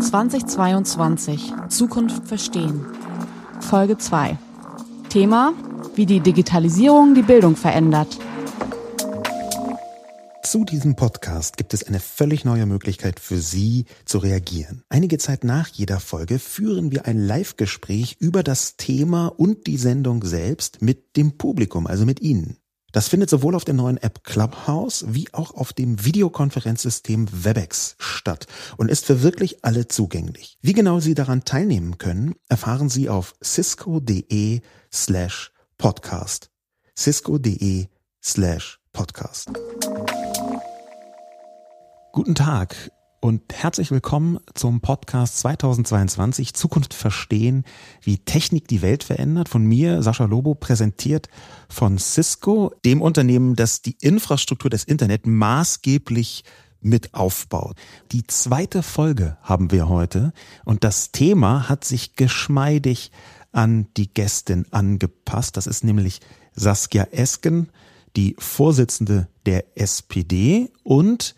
2022 Zukunft verstehen. Folge 2. Thema, wie die Digitalisierung die Bildung verändert. Zu diesem Podcast gibt es eine völlig neue Möglichkeit für Sie zu reagieren. Einige Zeit nach jeder Folge führen wir ein Live-Gespräch über das Thema und die Sendung selbst mit dem Publikum, also mit Ihnen. Das findet sowohl auf der neuen App Clubhouse wie auch auf dem Videokonferenzsystem Webex statt und ist für wirklich alle zugänglich. Wie genau Sie daran teilnehmen können, erfahren Sie auf cisco.de slash podcast. cisco.de slash podcast. Guten Tag und herzlich willkommen zum Podcast 2022 Zukunft verstehen, wie Technik die Welt verändert. Von mir, Sascha Lobo, präsentiert von Cisco, dem Unternehmen, das die Infrastruktur des Internet maßgeblich mit aufbaut. Die zweite Folge haben wir heute und das Thema hat sich geschmeidig an die Gästin angepasst. Das ist nämlich Saskia Esken, die Vorsitzende der SPD und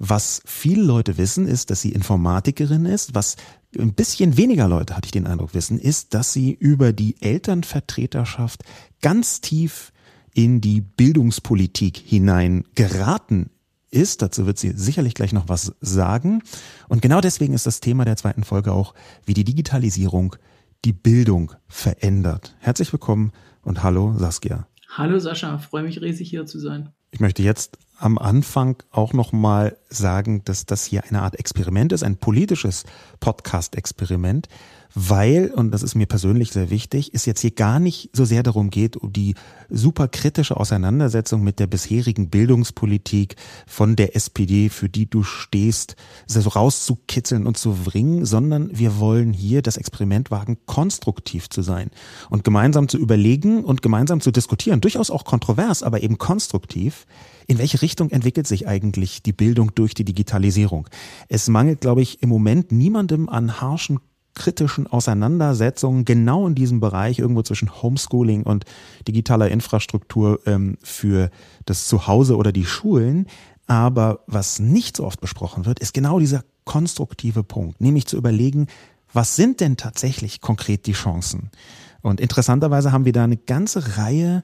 was viele Leute wissen, ist, dass sie Informatikerin ist. Was ein bisschen weniger Leute, hatte ich den Eindruck, wissen, ist, dass sie über die Elternvertreterschaft ganz tief in die Bildungspolitik hinein geraten ist. Dazu wird sie sicherlich gleich noch was sagen. Und genau deswegen ist das Thema der zweiten Folge auch, wie die Digitalisierung die Bildung verändert. Herzlich willkommen und hallo Saskia. Hallo Sascha, freue mich riesig hier zu sein. Ich möchte jetzt am Anfang auch noch mal sagen, dass das hier eine Art Experiment ist, ein politisches Podcast-Experiment weil, und das ist mir persönlich sehr wichtig, es jetzt hier gar nicht so sehr darum geht, um die super kritische Auseinandersetzung mit der bisherigen Bildungspolitik von der SPD, für die du stehst, so rauszukitzeln und zu bringen, sondern wir wollen hier das Experiment wagen, konstruktiv zu sein und gemeinsam zu überlegen und gemeinsam zu diskutieren, durchaus auch kontrovers, aber eben konstruktiv, in welche Richtung entwickelt sich eigentlich die Bildung durch die Digitalisierung? Es mangelt, glaube ich, im Moment niemandem an harschen kritischen Auseinandersetzungen genau in diesem Bereich, irgendwo zwischen Homeschooling und digitaler Infrastruktur ähm, für das Zuhause oder die Schulen. Aber was nicht so oft besprochen wird, ist genau dieser konstruktive Punkt, nämlich zu überlegen, was sind denn tatsächlich konkret die Chancen? Und interessanterweise haben wir da eine ganze Reihe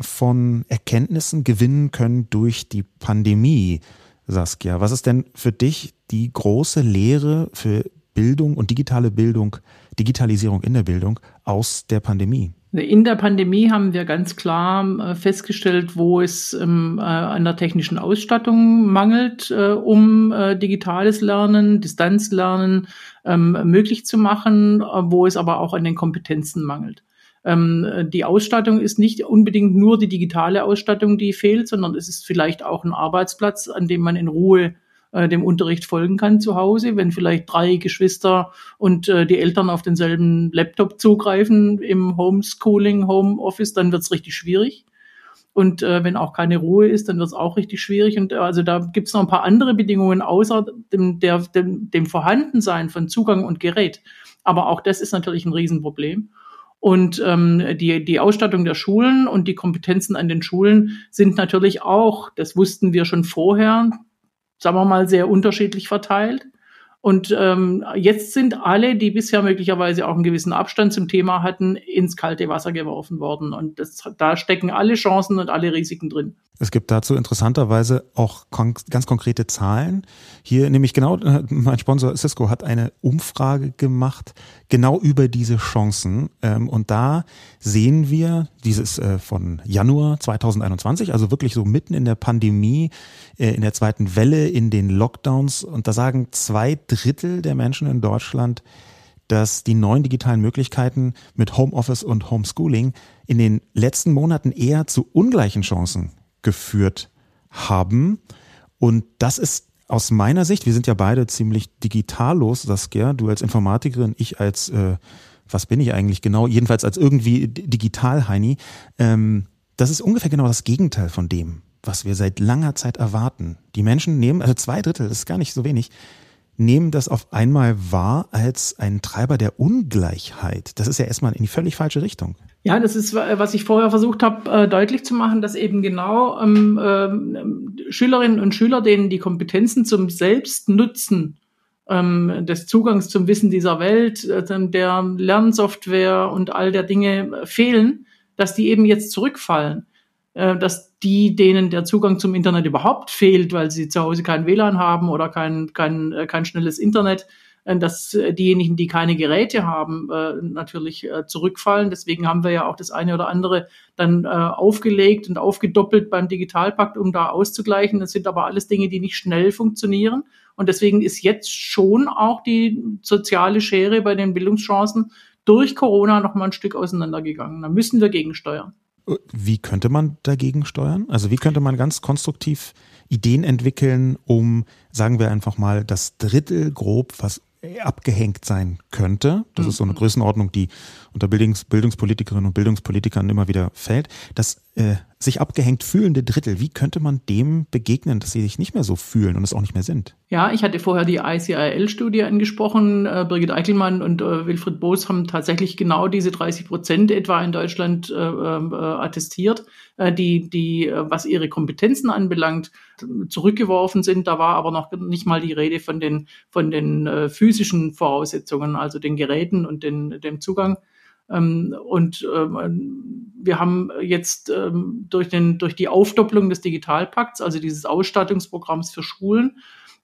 von Erkenntnissen gewinnen können durch die Pandemie. Saskia, was ist denn für dich die große Lehre für Bildung und digitale Bildung, Digitalisierung in der Bildung aus der Pandemie? In der Pandemie haben wir ganz klar äh, festgestellt, wo es ähm, äh, an der technischen Ausstattung mangelt, äh, um digitales Lernen, Distanzlernen ähm, möglich zu machen, wo es aber auch an den Kompetenzen mangelt. Ähm, die Ausstattung ist nicht unbedingt nur die digitale Ausstattung, die fehlt, sondern es ist vielleicht auch ein Arbeitsplatz, an dem man in Ruhe äh, dem Unterricht folgen kann zu Hause. Wenn vielleicht drei Geschwister und äh, die Eltern auf denselben Laptop zugreifen im Homeschooling, Homeoffice, dann wird es richtig schwierig. Und äh, wenn auch keine Ruhe ist, dann wird es auch richtig schwierig. Und äh, also da gibt es noch ein paar andere Bedingungen außer dem, der, dem, dem Vorhandensein von Zugang und Gerät. Aber auch das ist natürlich ein Riesenproblem. Und ähm, die, die Ausstattung der Schulen und die Kompetenzen an den Schulen sind natürlich auch, das wussten wir schon vorher, sagen wir mal, sehr unterschiedlich verteilt. Und ähm, jetzt sind alle, die bisher möglicherweise auch einen gewissen Abstand zum Thema hatten, ins kalte Wasser geworfen worden. Und das, da stecken alle Chancen und alle Risiken drin. Es gibt dazu interessanterweise auch ganz konkrete Zahlen. Hier nämlich genau, mein Sponsor Cisco hat eine Umfrage gemacht, genau über diese Chancen. Ähm, und da sehen wir, dieses äh, von Januar 2021, also wirklich so mitten in der Pandemie, äh, in der zweiten Welle, in den Lockdowns. Und da sagen zwei Drittel der Menschen in Deutschland, dass die neuen digitalen Möglichkeiten mit Homeoffice und Homeschooling in den letzten Monaten eher zu ungleichen Chancen geführt haben. Und das ist aus meiner Sicht, wir sind ja beide ziemlich digitallos, Saskia, du als Informatikerin, ich als, äh, was bin ich eigentlich genau, jedenfalls als irgendwie Digital-Heini, ähm, das ist ungefähr genau das Gegenteil von dem, was wir seit langer Zeit erwarten. Die Menschen nehmen, also zwei Drittel, das ist gar nicht so wenig, nehmen das auf einmal wahr als ein Treiber der Ungleichheit. Das ist ja erstmal in die völlig falsche Richtung. Ja, das ist, was ich vorher versucht habe, äh, deutlich zu machen, dass eben genau ähm, äh, Schülerinnen und Schüler, denen die Kompetenzen zum Selbstnutzen ähm, des Zugangs zum Wissen dieser Welt, äh, der Lernsoftware und all der Dinge fehlen, dass die eben jetzt zurückfallen. Äh, dass die, denen der Zugang zum Internet überhaupt fehlt, weil sie zu Hause kein WLAN haben oder kein, kein, äh, kein schnelles Internet, äh, dass diejenigen, die keine Geräte haben, natürlich zurückfallen. Deswegen haben wir ja auch das eine oder andere dann aufgelegt und aufgedoppelt beim Digitalpakt, um da auszugleichen. Das sind aber alles Dinge, die nicht schnell funktionieren. Und deswegen ist jetzt schon auch die soziale Schere bei den Bildungschancen durch Corona noch mal ein Stück auseinandergegangen. Da müssen wir gegensteuern. Wie könnte man dagegen steuern? Also wie könnte man ganz konstruktiv Ideen entwickeln, um, sagen wir einfach mal, das Drittel grob, was abgehängt sein könnte. Das mhm. ist so eine mhm. Größenordnung, die unter Bildungs Bildungspolitikerinnen und Bildungspolitikern immer wieder fällt. Das äh, sich abgehängt fühlende Drittel, wie könnte man dem begegnen, dass sie sich nicht mehr so fühlen und es auch nicht mehr sind? Ja, ich hatte vorher die ICIL-Studie angesprochen. Äh, Birgit Eichelmann und äh, Wilfried Boos haben tatsächlich genau diese 30 Prozent etwa in Deutschland äh, äh, attestiert, die, die, was ihre Kompetenzen anbelangt, zurückgeworfen sind. Da war aber noch nicht mal die Rede von den, von den physischen Voraussetzungen, also den Geräten und den, dem Zugang ähm, und ähm, wir haben jetzt ähm, durch, den, durch die Aufdopplung des Digitalpakts, also dieses Ausstattungsprogramms für Schulen,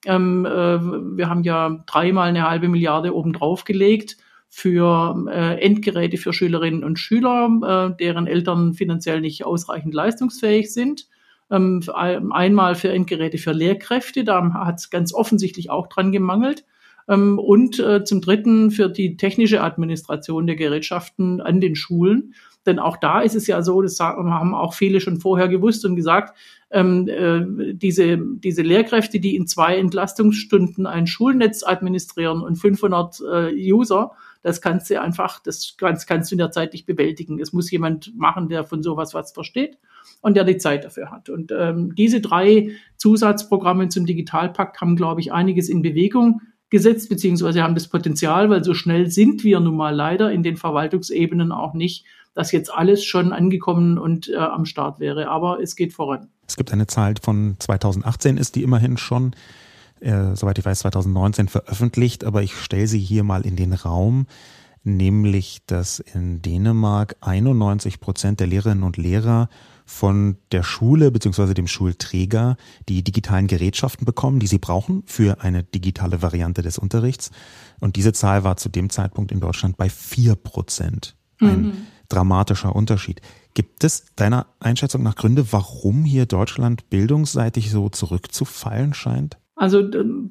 ähm, äh, wir haben ja dreimal eine halbe Milliarde obendrauf gelegt für äh, Endgeräte für Schülerinnen und Schüler, äh, deren Eltern finanziell nicht ausreichend leistungsfähig sind. Ähm, einmal für Endgeräte für Lehrkräfte, da hat es ganz offensichtlich auch dran gemangelt. Ähm, und äh, zum Dritten für die technische Administration der Gerätschaften an den Schulen. Denn auch da ist es ja so, das haben auch viele schon vorher gewusst und gesagt, ähm, äh, diese, diese Lehrkräfte, die in zwei Entlastungsstunden ein Schulnetz administrieren und 500 äh, User, das kannst du einfach, das kannst, kannst du in der Zeit nicht bewältigen. Es muss jemand machen, der von sowas was versteht und der die Zeit dafür hat. Und ähm, diese drei Zusatzprogramme zum Digitalpakt haben, glaube ich, einiges in Bewegung gesetzt, beziehungsweise haben das Potenzial, weil so schnell sind wir nun mal leider in den Verwaltungsebenen auch nicht, dass jetzt alles schon angekommen und äh, am Start wäre. Aber es geht voran. Es gibt eine Zahl von 2018, ist die immerhin schon, äh, soweit ich weiß, 2019 veröffentlicht, aber ich stelle sie hier mal in den Raum, nämlich, dass in Dänemark 91 Prozent der Lehrerinnen und Lehrer von der Schule bzw. dem Schulträger die digitalen Gerätschaften bekommen, die sie brauchen für eine digitale Variante des Unterrichts. Und diese Zahl war zu dem Zeitpunkt in Deutschland bei vier Prozent. Ein mhm. dramatischer Unterschied. Gibt es deiner Einschätzung nach Gründe, warum hier Deutschland bildungsseitig so zurückzufallen scheint? Also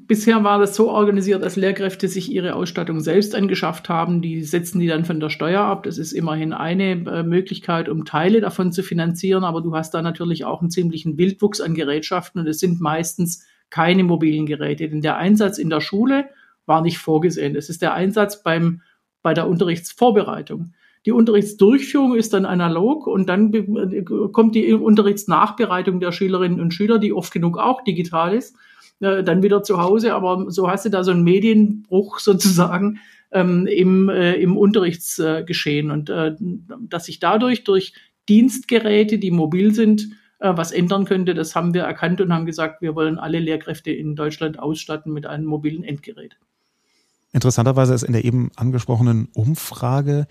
bisher war das so organisiert, dass Lehrkräfte sich ihre Ausstattung selbst angeschafft haben. Die setzen die dann von der Steuer ab. Das ist immerhin eine äh, Möglichkeit, um Teile davon zu finanzieren. Aber du hast da natürlich auch einen ziemlichen Wildwuchs an Gerätschaften und es sind meistens keine mobilen Geräte. Denn der Einsatz in der Schule war nicht vorgesehen. Es ist der Einsatz beim, bei der Unterrichtsvorbereitung. Die Unterrichtsdurchführung ist dann analog und dann kommt die Unterrichtsnachbereitung der Schülerinnen und Schüler, die oft genug auch digital ist äh, dann wieder zu Hause. Aber so hast du da so einen Medienbruch sozusagen ähm, im, äh, im Unterrichtsgeschehen. Und äh, dass sich dadurch durch Dienstgeräte, die mobil sind, äh, was ändern könnte, das haben wir erkannt und haben gesagt, wir wollen alle Lehrkräfte in Deutschland ausstatten mit einem mobilen Endgerät. Interessanterweise ist in der eben angesprochenen Umfrage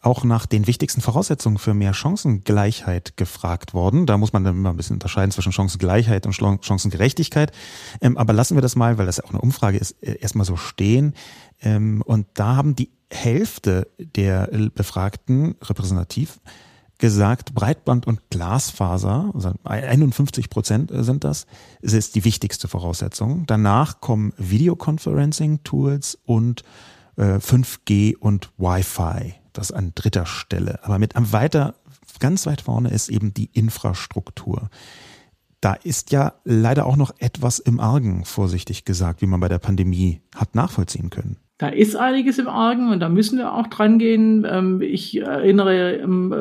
auch nach den wichtigsten Voraussetzungen für mehr Chancengleichheit gefragt worden. Da muss man dann immer ein bisschen unterscheiden zwischen Chancengleichheit und Chancengerechtigkeit. Ähm, aber lassen wir das mal, weil das auch eine Umfrage ist, äh, erstmal so stehen. Ähm, und da haben die Hälfte der Befragten repräsentativ gesagt, Breitband und Glasfaser, also 51 Prozent sind das, ist die wichtigste Voraussetzung. Danach kommen Videoconferencing-Tools und äh, 5G und Wi-Fi das an dritter Stelle. Aber mit am weiter, ganz weit vorne ist eben die Infrastruktur. Da ist ja leider auch noch etwas im Argen, vorsichtig gesagt, wie man bei der Pandemie hat nachvollziehen können. da ist einiges im Argen und da müssen wir auch dran gehen. Ähm, ich erinnere ähm,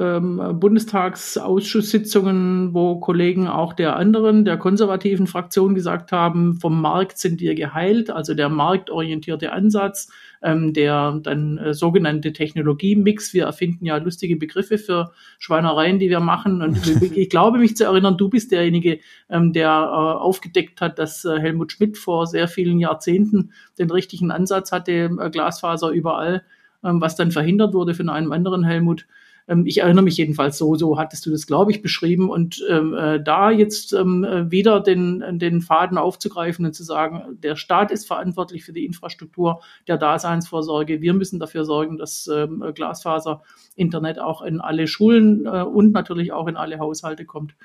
Bundestagsausschusssitzungen, wo Kollegen auch der anderen, der konservativen Fraktion gesagt haben, vom Markt sind wir geheilt, also der marktorientierte Ansatz ähm, der dann äh, sogenannte Technologie-Mix. Wir erfinden ja lustige Begriffe für Schweinereien, die wir machen. Und ich glaube mich zu erinnern, du bist derjenige, ähm, der äh, aufgedeckt hat, dass äh, Helmut Schmidt vor sehr vielen Jahrzehnten den richtigen Ansatz hatte, äh, Glasfaser überall, ähm, was dann verhindert wurde von einem anderen Helmut. Ähm, ich erinnere mich jedenfalls so, so hattest du das, glaube ich, beschrieben. Und ähm, äh, da jetzt ähm, äh, wieder den, den Faden aufzugreifen und zu sagen, der Staat ist verantwortlich für die Infrastruktur der Daseinsvorsorge. Wir müssen dafür sorgen, dass ähm, Glasfaser Internet auch in alle Schulen äh, und natürlich auch in alle Haushalte kommt.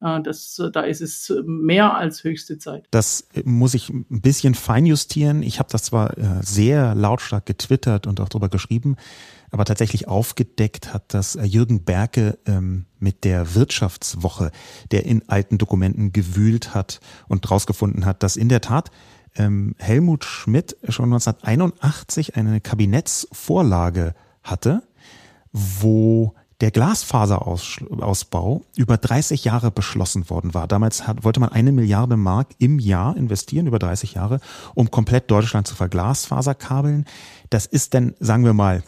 Äh, das, da ist es mehr als höchste Zeit. Das muss ich ein bisschen feinjustieren. Ich habe das zwar äh, sehr lautstark getwittert und auch darüber geschrieben, aber tatsächlich aufgedeckt hat das äh, Jürgen Berke ähm, mit der Wirtschaftswoche, der in alten Dokumenten gewühlt hat und herausgefunden hat, dass in der Tat ähm, Helmut Schmidt schon 1981 eine Kabinettsvorlage hatte, wo der Glasfaserausbau über 30 Jahre beschlossen worden war. Damals hat, wollte man eine Milliarde Mark im Jahr investieren, über 30 Jahre, um komplett Deutschland zu verglasfaserkabeln. Das ist dann, sagen wir mal,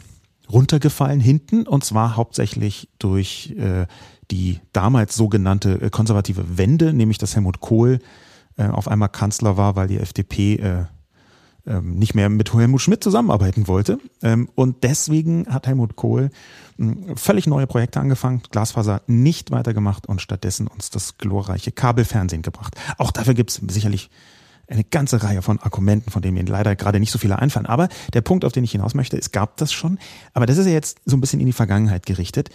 runtergefallen hinten und zwar hauptsächlich durch äh, die damals sogenannte äh, konservative Wende, nämlich dass Helmut Kohl äh, auf einmal Kanzler war, weil die FDP äh, ähm, nicht mehr mit Helmut Schmidt zusammenarbeiten wollte. Ähm, und deswegen hat Helmut Kohl äh, völlig neue Projekte angefangen, Glasfaser nicht weitergemacht und stattdessen uns das glorreiche Kabelfernsehen gebracht. Auch dafür gibt es sicherlich eine ganze Reihe von Argumenten, von denen mir leider gerade nicht so viele einfallen. Aber der Punkt, auf den ich hinaus möchte, es gab das schon, aber das ist ja jetzt so ein bisschen in die Vergangenheit gerichtet.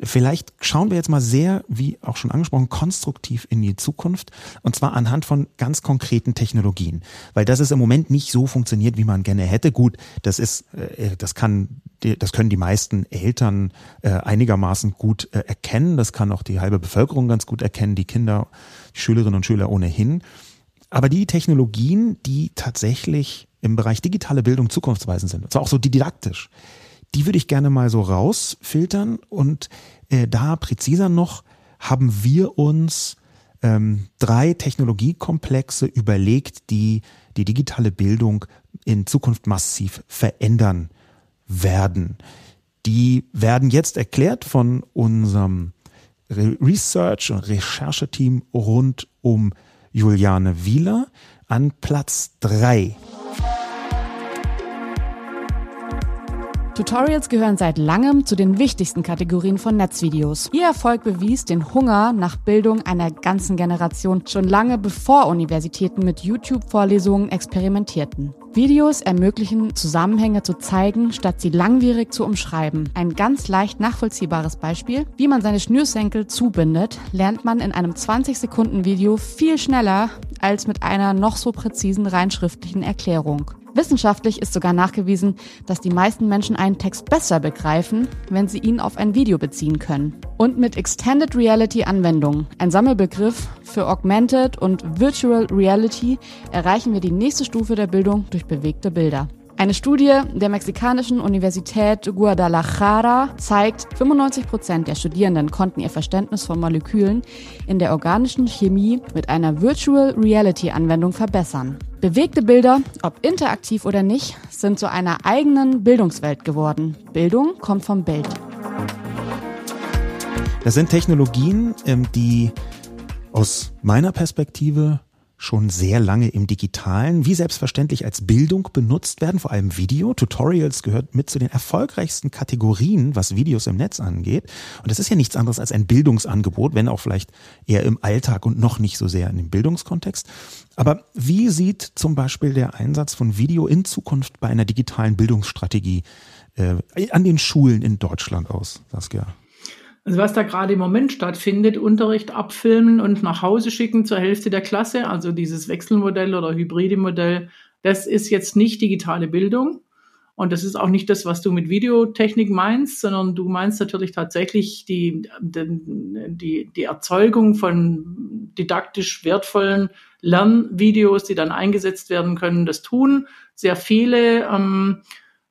Vielleicht schauen wir jetzt mal sehr, wie auch schon angesprochen, konstruktiv in die Zukunft und zwar anhand von ganz konkreten Technologien, weil das ist im Moment nicht so funktioniert, wie man gerne hätte. Gut, das ist, äh, das kann, das können die meisten Eltern äh, einigermaßen gut äh, erkennen. Das kann auch die halbe Bevölkerung ganz gut erkennen, die Kinder, die Schülerinnen und Schüler ohnehin. Aber die Technologien, die tatsächlich im Bereich digitale Bildung zukunftsweisend sind, und zwar auch so didaktisch, die würde ich gerne mal so rausfiltern und äh, da präziser noch haben wir uns ähm, drei Technologiekomplexe überlegt, die die digitale Bildung in Zukunft massiv verändern werden. Die werden jetzt erklärt von unserem Research- und Rechercheteam rund um Juliane Wieler an Platz 3. Tutorials gehören seit langem zu den wichtigsten Kategorien von Netzvideos. Ihr Erfolg bewies den Hunger nach Bildung einer ganzen Generation schon lange bevor Universitäten mit YouTube-Vorlesungen experimentierten. Videos ermöglichen, Zusammenhänge zu zeigen, statt sie langwierig zu umschreiben. Ein ganz leicht nachvollziehbares Beispiel, wie man seine Schnürsenkel zubindet, lernt man in einem 20-Sekunden-Video viel schneller als mit einer noch so präzisen reinschriftlichen Erklärung. Wissenschaftlich ist sogar nachgewiesen, dass die meisten Menschen einen Text besser begreifen, wenn sie ihn auf ein Video beziehen können. Und mit Extended Reality Anwendungen, ein Sammelbegriff für Augmented und Virtual Reality, erreichen wir die nächste Stufe der Bildung durch bewegte Bilder. Eine Studie der mexikanischen Universität Guadalajara zeigt, 95 Prozent der Studierenden konnten ihr Verständnis von Molekülen in der organischen Chemie mit einer Virtual Reality Anwendung verbessern. Bewegte Bilder, ob interaktiv oder nicht, sind zu einer eigenen Bildungswelt geworden. Bildung kommt vom Bild. Das sind Technologien, ähm, die aus meiner Perspektive schon sehr lange im Digitalen, wie selbstverständlich als Bildung benutzt werden, vor allem Video. Tutorials gehört mit zu den erfolgreichsten Kategorien, was Videos im Netz angeht. Und das ist ja nichts anderes als ein Bildungsangebot, wenn auch vielleicht eher im Alltag und noch nicht so sehr in dem Bildungskontext. Aber wie sieht zum Beispiel der Einsatz von Video in Zukunft bei einer digitalen Bildungsstrategie äh, an den Schulen in Deutschland aus, Saskia? Also was da gerade im Moment stattfindet, Unterricht abfilmen und nach Hause schicken zur Hälfte der Klasse, also dieses Wechselmodell oder hybride Modell, das ist jetzt nicht digitale Bildung. Und das ist auch nicht das, was du mit Videotechnik meinst, sondern du meinst natürlich tatsächlich die, die, die Erzeugung von didaktisch wertvollen Lernvideos, die dann eingesetzt werden können. Das tun sehr viele. Ähm,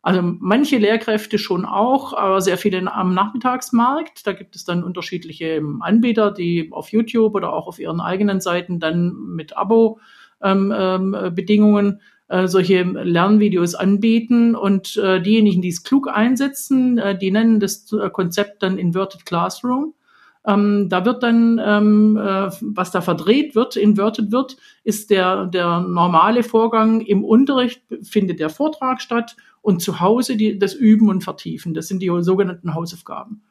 also manche Lehrkräfte schon auch, aber sehr viele am Nachmittagsmarkt. Da gibt es dann unterschiedliche Anbieter, die auf YouTube oder auch auf ihren eigenen Seiten dann mit Abo-Bedingungen ähm, ähm, äh, solche Lernvideos anbieten. Und äh, diejenigen, die es klug einsetzen, äh, die nennen das äh, Konzept dann Inverted Classroom. Ähm, da wird dann, ähm, äh, was da verdreht wird, inverted wird, ist der, der normale Vorgang im Unterricht, findet der Vortrag statt und zu Hause die, das Üben und Vertiefen. Das sind die sogenannten Hausaufgaben.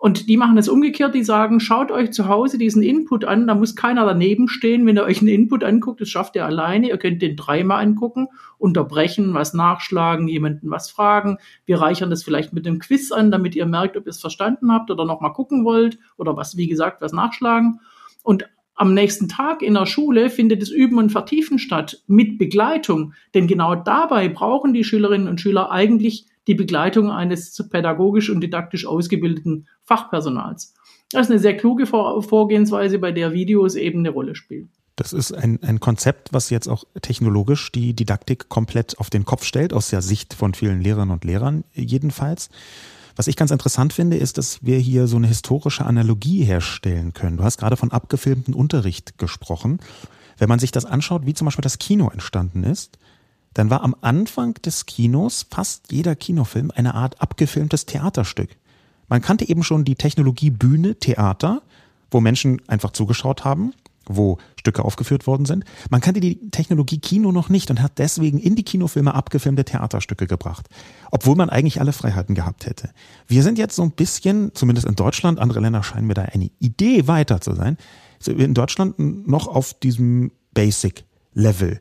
Und die machen das umgekehrt, die sagen, schaut euch zu Hause diesen Input an, da muss keiner daneben stehen, wenn ihr euch einen Input anguckt, das schafft ihr alleine, ihr könnt den dreimal angucken, unterbrechen, was nachschlagen, jemanden was fragen. Wir reichern das vielleicht mit einem Quiz an, damit ihr merkt, ob ihr es verstanden habt oder nochmal gucken wollt oder was, wie gesagt, was nachschlagen. Und am nächsten Tag in der Schule findet das Üben und Vertiefen statt mit Begleitung. Denn genau dabei brauchen die Schülerinnen und Schüler eigentlich die Begleitung eines pädagogisch und didaktisch ausgebildeten Fachpersonals. Das ist eine sehr kluge Vorgehensweise, bei der Videos eben eine Rolle spielen. Das ist ein, ein Konzept, was jetzt auch technologisch die Didaktik komplett auf den Kopf stellt, aus der Sicht von vielen Lehrerinnen und Lehrern jedenfalls. Was ich ganz interessant finde, ist, dass wir hier so eine historische Analogie herstellen können. Du hast gerade von abgefilmten Unterricht gesprochen. Wenn man sich das anschaut, wie zum Beispiel das Kino entstanden ist, dann war am Anfang des Kinos fast jeder Kinofilm eine Art abgefilmtes Theaterstück. Man kannte eben schon die Technologie Bühne, Theater, wo Menschen einfach zugeschaut haben wo Stücke aufgeführt worden sind. Man kannte die Technologie Kino noch nicht und hat deswegen in die Kinofilme abgefilmte Theaterstücke gebracht, obwohl man eigentlich alle Freiheiten gehabt hätte. Wir sind jetzt so ein bisschen, zumindest in Deutschland, andere Länder scheinen mir da eine Idee weiter zu sein, in Deutschland noch auf diesem Basic Level.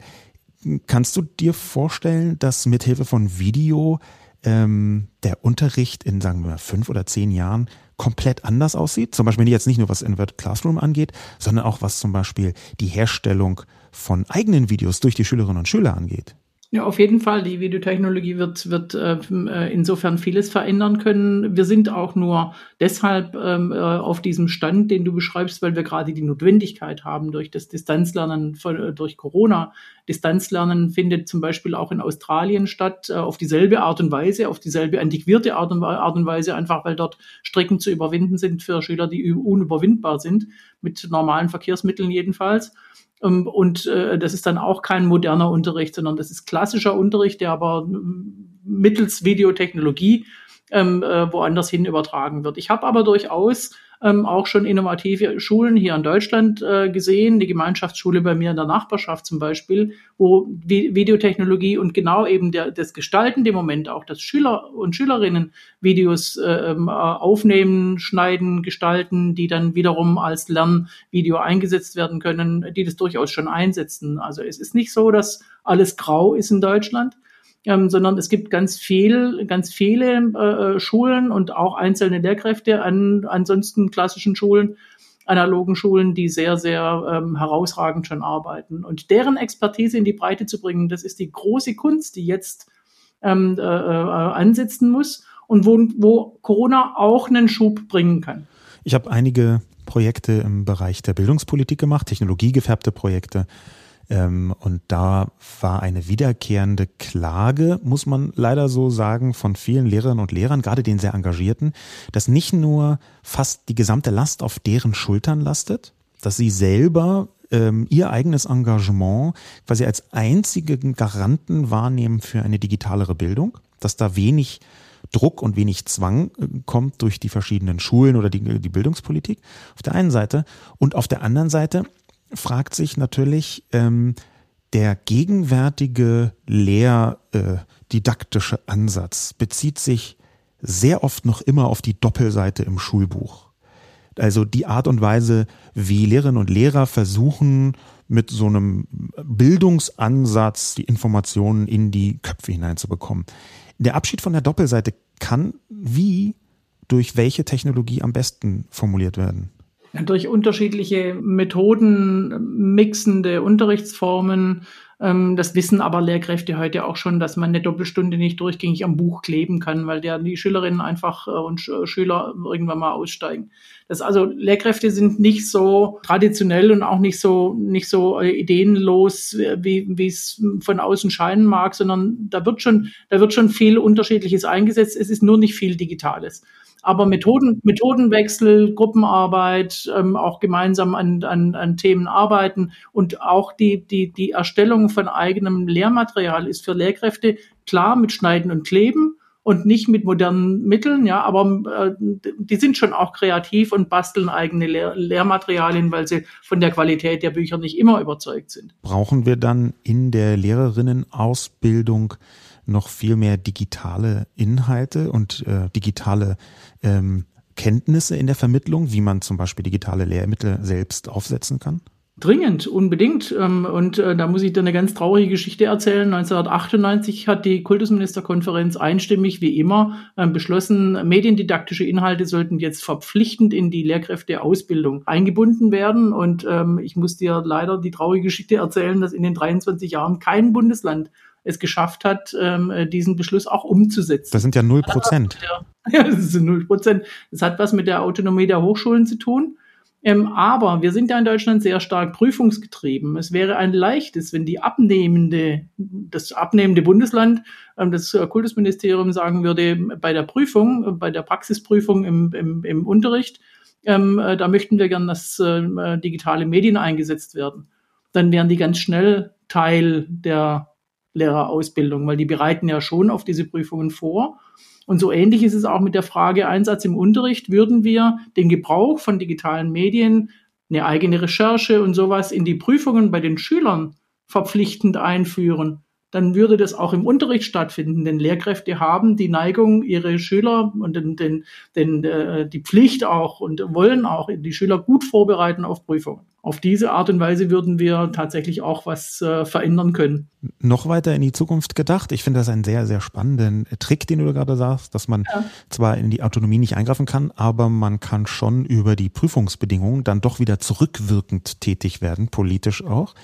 Kannst du dir vorstellen, dass mithilfe von Video ähm, der Unterricht in, sagen wir mal, fünf oder zehn Jahren komplett anders aussieht. Zum Beispiel jetzt nicht nur was Inverted Classroom angeht, sondern auch was zum Beispiel die Herstellung von eigenen Videos durch die Schülerinnen und Schüler angeht. Ja, auf jeden Fall. Die Videotechnologie wird, wird äh, äh, insofern vieles verändern können. Wir sind auch nur deshalb ähm, äh, auf diesem Stand, den du beschreibst, weil wir gerade die Notwendigkeit haben durch das Distanzlernen von, äh, durch Corona. Distanzlernen findet zum Beispiel auch in Australien statt, äh, auf dieselbe Art und Weise, auf dieselbe antiquierte Art und, Art und Weise, einfach weil dort Strecken zu überwinden sind für Schüler, die unüberwindbar sind, mit normalen Verkehrsmitteln jedenfalls. Ähm, und äh, das ist dann auch kein moderner Unterricht, sondern das ist klassischer Unterricht, der aber mittels Videotechnologie ähm, äh, woanders hin übertragen wird. Ich habe aber durchaus ähm, auch schon innovative Schulen hier in Deutschland äh, gesehen, die Gemeinschaftsschule bei mir in der Nachbarschaft zum Beispiel, wo Vi Videotechnologie und genau eben der, das gestaltende Moment auch, dass Schüler und Schülerinnen Videos äh, ähm, aufnehmen, schneiden, gestalten, die dann wiederum als Lernvideo eingesetzt werden können, die das durchaus schon einsetzen. Also es ist nicht so, dass alles grau ist in Deutschland ähm, sondern es gibt ganz viel, ganz viele äh, Schulen und auch einzelne Lehrkräfte an ansonsten klassischen Schulen, analogen Schulen, die sehr, sehr ähm, herausragend schon arbeiten. Und deren Expertise in die Breite zu bringen, das ist die große Kunst, die jetzt ähm, äh, äh, ansetzen muss und wo, wo Corona auch einen Schub bringen kann. Ich habe einige Projekte im Bereich der Bildungspolitik gemacht, technologiegefärbte Projekte. Ähm, und da war eine wiederkehrende Klage, muss man leider so sagen, von vielen Lehrerinnen und Lehrern, gerade den sehr engagierten, dass nicht nur fast die gesamte Last auf deren Schultern lastet, dass sie selber ähm, ihr eigenes Engagement quasi als einzigen Garanten wahrnehmen für eine digitalere Bildung, dass da wenig Druck und wenig Zwang äh, kommt durch die verschiedenen Schulen oder die, die Bildungspolitik auf der einen Seite und auf der anderen Seite fragt sich natürlich ähm, der gegenwärtige lehrdidaktische äh, Ansatz bezieht sich sehr oft noch immer auf die Doppelseite im Schulbuch. Also die Art und Weise, wie Lehrerinnen und Lehrer versuchen, mit so einem Bildungsansatz die Informationen in die Köpfe hineinzubekommen. Der Abschied von der Doppelseite kann wie durch welche Technologie am besten formuliert werden? Durch unterschiedliche Methoden, mixende Unterrichtsformen, ähm, das wissen aber Lehrkräfte heute auch schon, dass man eine Doppelstunde nicht durchgängig am Buch kleben kann, weil der die Schülerinnen einfach äh, und Schüler irgendwann mal aussteigen. Das also Lehrkräfte sind nicht so traditionell und auch nicht so nicht so äh, ideenlos, wie wie es von außen scheinen mag, sondern da wird schon da wird schon viel Unterschiedliches eingesetzt. Es ist nur nicht viel Digitales. Aber Methoden, Methodenwechsel, Gruppenarbeit, ähm, auch gemeinsam an, an, an Themen arbeiten und auch die, die, die Erstellung von eigenem Lehrmaterial ist für Lehrkräfte klar mit Schneiden und Kleben und nicht mit modernen Mitteln, ja, aber äh, die sind schon auch kreativ und basteln eigene Lehr Lehrmaterialien, weil sie von der Qualität der Bücher nicht immer überzeugt sind. Brauchen wir dann in der Lehrerinnenausbildung noch viel mehr digitale Inhalte und äh, digitale ähm, Kenntnisse in der Vermittlung, wie man zum Beispiel digitale Lehrmittel selbst aufsetzen kann? Dringend, unbedingt. Ähm, und äh, da muss ich dir eine ganz traurige Geschichte erzählen. 1998 hat die Kultusministerkonferenz einstimmig, wie immer, ähm, beschlossen, mediendidaktische Inhalte sollten jetzt verpflichtend in die Lehrkräfteausbildung eingebunden werden. Und ähm, ich muss dir leider die traurige Geschichte erzählen, dass in den 23 Jahren kein Bundesland es geschafft hat, ähm, diesen Beschluss auch umzusetzen. Das sind ja null Prozent. Ja, das sind null Prozent. Das hat was mit der Autonomie der Hochschulen zu tun. Ähm, aber wir sind ja in Deutschland sehr stark prüfungsgetrieben. Es wäre ein leichtes, wenn die abnehmende, das abnehmende Bundesland, ähm, das Kultusministerium sagen würde, bei der Prüfung, bei der Praxisprüfung im, im, im Unterricht, ähm, äh, da möchten wir gern, dass äh, digitale Medien eingesetzt werden. Dann wären die ganz schnell Teil der Lehrerausbildung, weil die bereiten ja schon auf diese Prüfungen vor. Und so ähnlich ist es auch mit der Frage Einsatz im Unterricht. Würden wir den Gebrauch von digitalen Medien, eine eigene Recherche und sowas in die Prüfungen bei den Schülern verpflichtend einführen, dann würde das auch im Unterricht stattfinden. Denn Lehrkräfte haben die Neigung, ihre Schüler und den, den, den, äh, die Pflicht auch und wollen auch die Schüler gut vorbereiten auf Prüfungen. Auf diese Art und Weise würden wir tatsächlich auch was äh, verändern können. Noch weiter in die Zukunft gedacht. Ich finde das einen sehr, sehr spannenden Trick, den du gerade sagst, dass man ja. zwar in die Autonomie nicht eingreifen kann, aber man kann schon über die Prüfungsbedingungen dann doch wieder zurückwirkend tätig werden, politisch auch.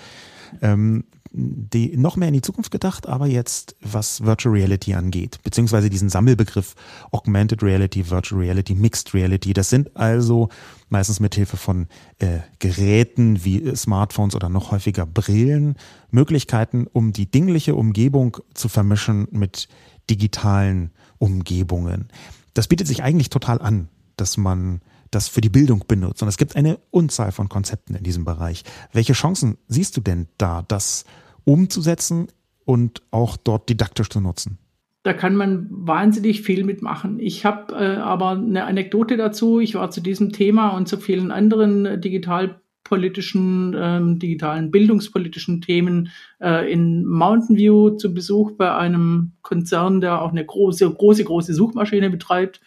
Ähm, die noch mehr in die Zukunft gedacht, aber jetzt was Virtual Reality angeht, beziehungsweise diesen Sammelbegriff Augmented Reality, Virtual Reality, Mixed Reality. Das sind also meistens mit Hilfe von äh, Geräten wie Smartphones oder noch häufiger Brillen Möglichkeiten, um die dingliche Umgebung zu vermischen mit digitalen Umgebungen. Das bietet sich eigentlich total an, dass man das für die Bildung benutzt. Und es gibt eine Unzahl von Konzepten in diesem Bereich. Welche Chancen siehst du denn da, das umzusetzen und auch dort didaktisch zu nutzen? Da kann man wahnsinnig viel mitmachen. Ich habe äh, aber eine Anekdote dazu. Ich war zu diesem Thema und zu vielen anderen digitalpolitischen, ähm, digitalen bildungspolitischen Themen äh, in Mountain View zu Besuch bei einem Konzern, der auch eine große, große, große Suchmaschine betreibt.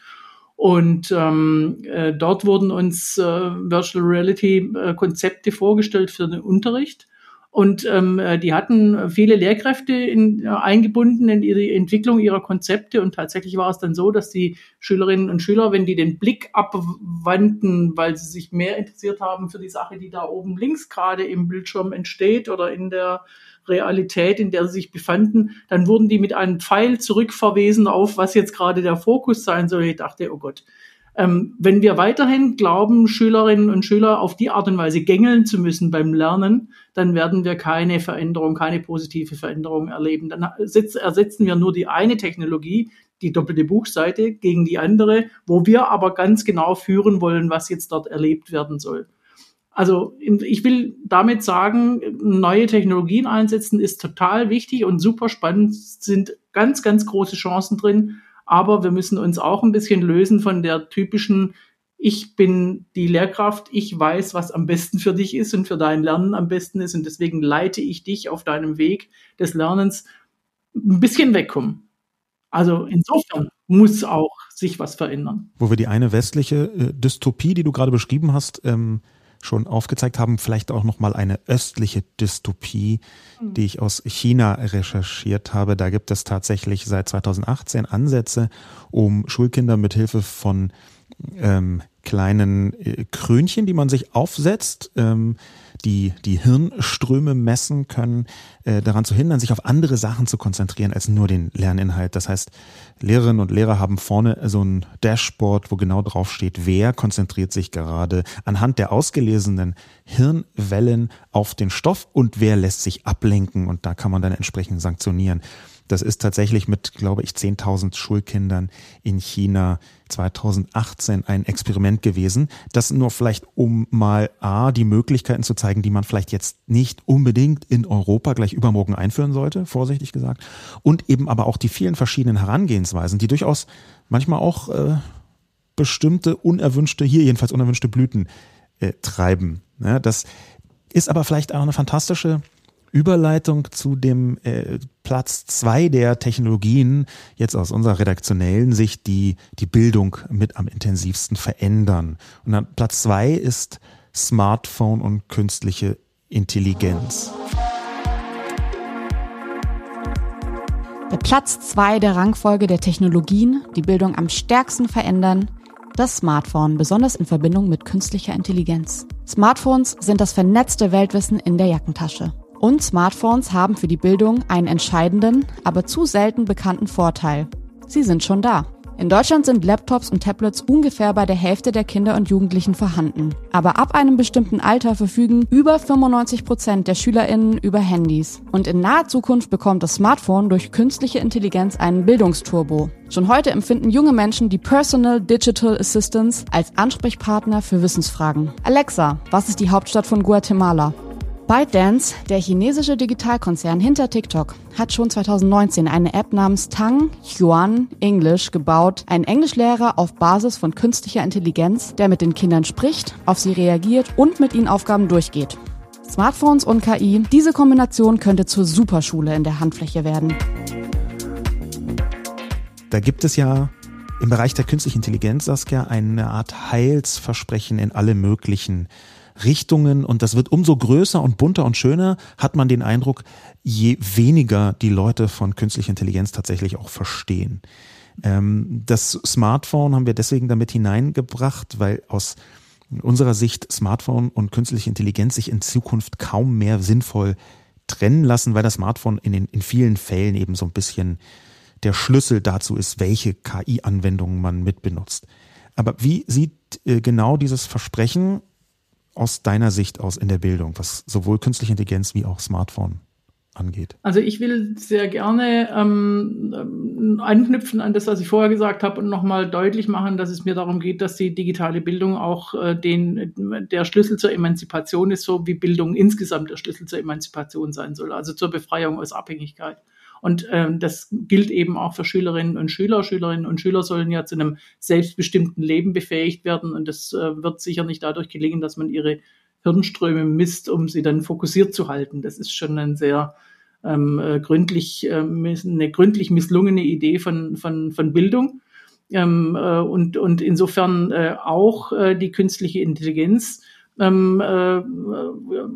Und ähm, äh, dort wurden uns äh, Virtual Reality äh, Konzepte vorgestellt für den Unterricht. Und ähm, äh, die hatten viele Lehrkräfte in, äh, eingebunden in ihre Entwicklung ihrer Konzepte. Und tatsächlich war es dann so, dass die Schülerinnen und Schüler, wenn die den Blick abwandten, weil sie sich mehr interessiert haben für die Sache, die da oben links gerade im Bildschirm entsteht oder in der Realität, in der sie sich befanden, dann wurden die mit einem Pfeil zurückverwiesen auf, was jetzt gerade der Fokus sein soll. Ich dachte, oh Gott. Ähm, wenn wir weiterhin glauben, Schülerinnen und Schüler auf die Art und Weise gängeln zu müssen beim Lernen, dann werden wir keine Veränderung, keine positive Veränderung erleben. Dann ersetzen wir nur die eine Technologie, die doppelte Buchseite, gegen die andere, wo wir aber ganz genau führen wollen, was jetzt dort erlebt werden soll. Also ich will damit sagen, neue Technologien einsetzen ist total wichtig und super spannend, sind ganz, ganz große Chancen drin. Aber wir müssen uns auch ein bisschen lösen von der typischen, ich bin die Lehrkraft, ich weiß, was am besten für dich ist und für dein Lernen am besten ist und deswegen leite ich dich auf deinem Weg des Lernens ein bisschen wegkommen. Also insofern muss auch sich was verändern. Wo wir die eine westliche äh, Dystopie, die du gerade beschrieben hast, ähm, schon aufgezeigt haben, vielleicht auch nochmal eine östliche Dystopie, mhm. die ich aus China recherchiert habe. Da gibt es tatsächlich seit 2018 Ansätze, um Schulkinder mit Hilfe von ähm, kleinen äh, Krönchen, die man sich aufsetzt, ähm, die die Hirnströme messen können, äh, daran zu hindern, sich auf andere Sachen zu konzentrieren als nur den Lerninhalt. Das heißt, Lehrerinnen und Lehrer haben vorne so ein Dashboard, wo genau drauf steht, wer konzentriert sich gerade anhand der ausgelesenen Hirnwellen auf den Stoff und wer lässt sich ablenken und da kann man dann entsprechend sanktionieren. Das ist tatsächlich mit, glaube ich, 10.000 Schulkindern in China 2018 ein Experiment gewesen. Das nur vielleicht, um mal A, die Möglichkeiten zu zeigen, die man vielleicht jetzt nicht unbedingt in Europa gleich übermorgen einführen sollte, vorsichtig gesagt. Und eben aber auch die vielen verschiedenen Herangehensweisen, die durchaus manchmal auch äh, bestimmte unerwünschte, hier jedenfalls unerwünschte Blüten äh, treiben. Ja, das ist aber vielleicht auch eine fantastische Überleitung zu dem äh, Platz zwei der Technologien, jetzt aus unserer redaktionellen Sicht, die die Bildung mit am intensivsten verändern. Und dann Platz zwei ist Smartphone und künstliche Intelligenz. Der Platz zwei der Rangfolge der Technologien, die Bildung am stärksten verändern, das Smartphone, besonders in Verbindung mit künstlicher Intelligenz. Smartphones sind das vernetzte Weltwissen in der Jackentasche. Und Smartphones haben für die Bildung einen entscheidenden, aber zu selten bekannten Vorteil. Sie sind schon da. In Deutschland sind Laptops und Tablets ungefähr bei der Hälfte der Kinder und Jugendlichen vorhanden. Aber ab einem bestimmten Alter verfügen über 95 Prozent der SchülerInnen über Handys. Und in naher Zukunft bekommt das Smartphone durch künstliche Intelligenz einen Bildungsturbo. Schon heute empfinden junge Menschen die Personal Digital Assistance als Ansprechpartner für Wissensfragen. Alexa, was ist die Hauptstadt von Guatemala? ByteDance, der chinesische Digitalkonzern hinter TikTok, hat schon 2019 eine App namens Tang Yuan English gebaut, ein Englischlehrer auf Basis von künstlicher Intelligenz, der mit den Kindern spricht, auf sie reagiert und mit ihnen Aufgaben durchgeht. Smartphones und KI, diese Kombination könnte zur Superschule in der Handfläche werden. Da gibt es ja im Bereich der künstlichen Intelligenz, Saskia, eine Art Heilsversprechen in alle möglichen Richtungen und das wird umso größer und bunter und schöner, hat man den Eindruck, je weniger die Leute von künstlicher Intelligenz tatsächlich auch verstehen. Ähm, das Smartphone haben wir deswegen damit hineingebracht, weil aus unserer Sicht Smartphone und künstliche Intelligenz sich in Zukunft kaum mehr sinnvoll trennen lassen, weil das Smartphone in, den, in vielen Fällen eben so ein bisschen der Schlüssel dazu ist, welche KI-Anwendungen man mitbenutzt. Aber wie sieht äh, genau dieses Versprechen aus deiner Sicht aus in der Bildung, was sowohl künstliche Intelligenz wie auch Smartphone angeht? Also ich will sehr gerne ähm, ähm, anknüpfen an das, was ich vorher gesagt habe und nochmal deutlich machen, dass es mir darum geht, dass die digitale Bildung auch äh, den, der Schlüssel zur Emanzipation ist, so wie Bildung insgesamt der Schlüssel zur Emanzipation sein soll, also zur Befreiung aus Abhängigkeit. Und ähm, das gilt eben auch für Schülerinnen und Schüler. Schülerinnen und Schüler sollen ja zu einem selbstbestimmten Leben befähigt werden. Und das äh, wird sicher nicht dadurch gelingen, dass man ihre Hirnströme misst, um sie dann fokussiert zu halten. Das ist schon ein sehr ähm, äh, gründlich, äh, eine gründlich misslungene Idee von, von, von Bildung. Ähm, äh, und, und insofern äh, auch äh, die künstliche Intelligenz ähm, äh,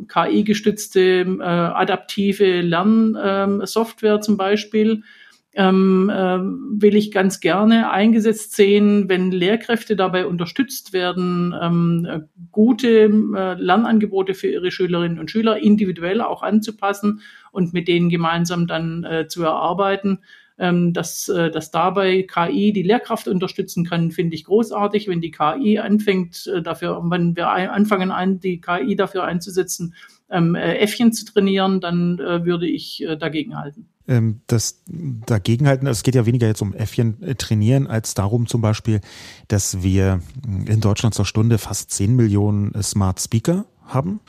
KI-gestützte äh, adaptive Lernsoftware zum Beispiel, ähm, äh, will ich ganz gerne eingesetzt sehen, wenn Lehrkräfte dabei unterstützt werden, ähm, gute äh, Lernangebote für ihre Schülerinnen und Schüler individuell auch anzupassen und mit denen gemeinsam dann äh, zu erarbeiten ähm, dass, äh, dass dabei KI die Lehrkraft unterstützen kann, finde ich großartig. Wenn die KI anfängt äh, dafür, wenn wir anfangen, ein, die KI dafür einzusetzen, ähm, äh, Äffchen zu trainieren, dann äh, würde ich äh, dagegen halten. Ähm, das dagegenhalten, es geht ja weniger jetzt um Äffchen äh, trainieren, als darum zum Beispiel, dass wir in Deutschland zur Stunde fast 10 Millionen Smart Speaker haben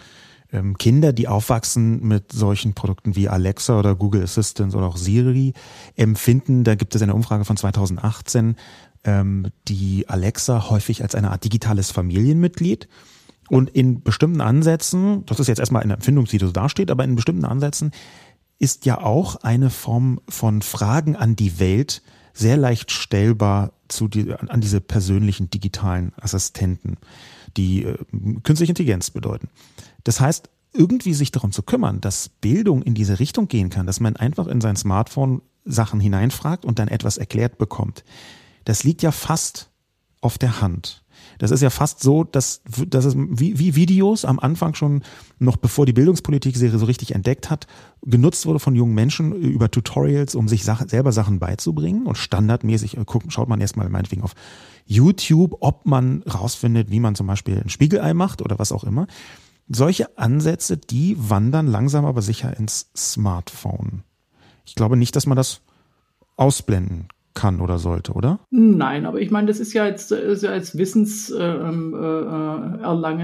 ähm, Kinder, die aufwachsen mit solchen Produkten wie Alexa oder Google Assistant oder auch Siri, empfinden, da gibt es eine Umfrage von 2018, ähm, die Alexa häufig als eine Art digitales Familienmitglied. Und in bestimmten Ansätzen, das ist jetzt erstmal eine Empfindung, die so dasteht, aber in bestimmten Ansätzen ist ja auch eine Form von Fragen an die Welt sehr leicht stellbar zu die, an diese persönlichen digitalen Assistenten, die äh, künstliche Intelligenz bedeuten. Das heißt, irgendwie sich darum zu kümmern, dass Bildung in diese Richtung gehen kann, dass man einfach in sein Smartphone Sachen hineinfragt und dann etwas erklärt bekommt. Das liegt ja fast auf der Hand. Das ist ja fast so, dass, dass es wie, wie Videos am Anfang schon, noch bevor die Bildungspolitik sie so richtig entdeckt hat, genutzt wurde von jungen Menschen über Tutorials, um sich Sache, selber Sachen beizubringen. Und standardmäßig äh, guckt, schaut man erstmal meinetwegen auf YouTube, ob man rausfindet, wie man zum Beispiel ein Spiegelei macht oder was auch immer. Solche Ansätze, die wandern langsam aber sicher ins Smartphone. Ich glaube nicht, dass man das ausblenden kann oder sollte, oder? Nein, aber ich meine, das ist ja jetzt, ist ja jetzt Wissenserlangen,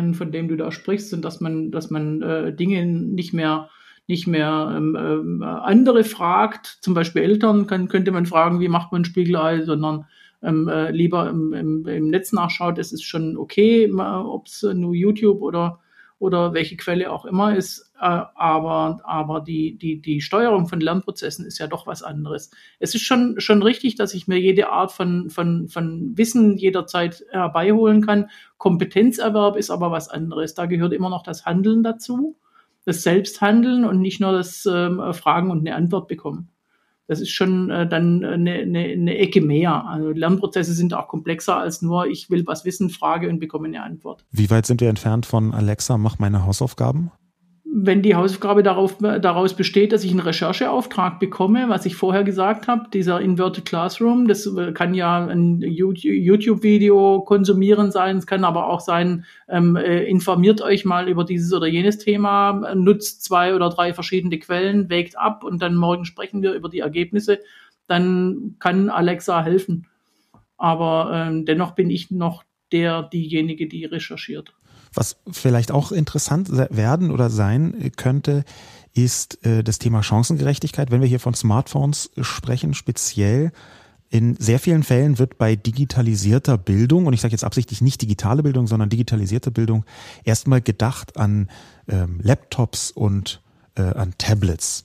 äh, äh, von dem du da sprichst, und dass man, dass man äh, Dinge nicht mehr nicht mehr ähm, äh, andere fragt, zum Beispiel Eltern, kann, könnte man fragen, wie macht man Spiegelei, sondern ähm, äh, lieber im, im, im Netz nachschaut, es ist schon okay, ob es nur YouTube oder oder welche Quelle auch immer ist, äh, aber, aber die, die, die Steuerung von Lernprozessen ist ja doch was anderes. Es ist schon, schon richtig, dass ich mir jede Art von, von, von Wissen jederzeit herbeiholen kann. Kompetenzerwerb ist aber was anderes. Da gehört immer noch das Handeln dazu, das Selbsthandeln und nicht nur das ähm, Fragen und eine Antwort bekommen das ist schon äh, dann eine, eine, eine Ecke mehr. Also Lernprozesse sind auch komplexer als nur, ich will was wissen, frage und bekomme eine Antwort. Wie weit sind wir entfernt von Alexa, mach meine Hausaufgaben? Wenn die Hausaufgabe darauf, daraus besteht, dass ich einen Rechercheauftrag bekomme, was ich vorher gesagt habe, dieser Inverted Classroom, das äh, kann ja ein YouTube-Video konsumieren sein, es kann aber auch sein, ähm, äh, informiert euch mal über dieses oder jenes Thema, nutzt zwei oder drei verschiedene Quellen, wägt ab und dann morgen sprechen wir über die Ergebnisse, dann kann Alexa helfen. Aber ähm, dennoch bin ich noch der, diejenige, die recherchiert. Was vielleicht auch interessant werden oder sein könnte, ist äh, das Thema Chancengerechtigkeit. Wenn wir hier von Smartphones sprechen, speziell in sehr vielen Fällen wird bei digitalisierter Bildung, und ich sage jetzt absichtlich nicht digitale Bildung, sondern digitalisierte Bildung, erstmal gedacht an ähm, Laptops und äh, an Tablets.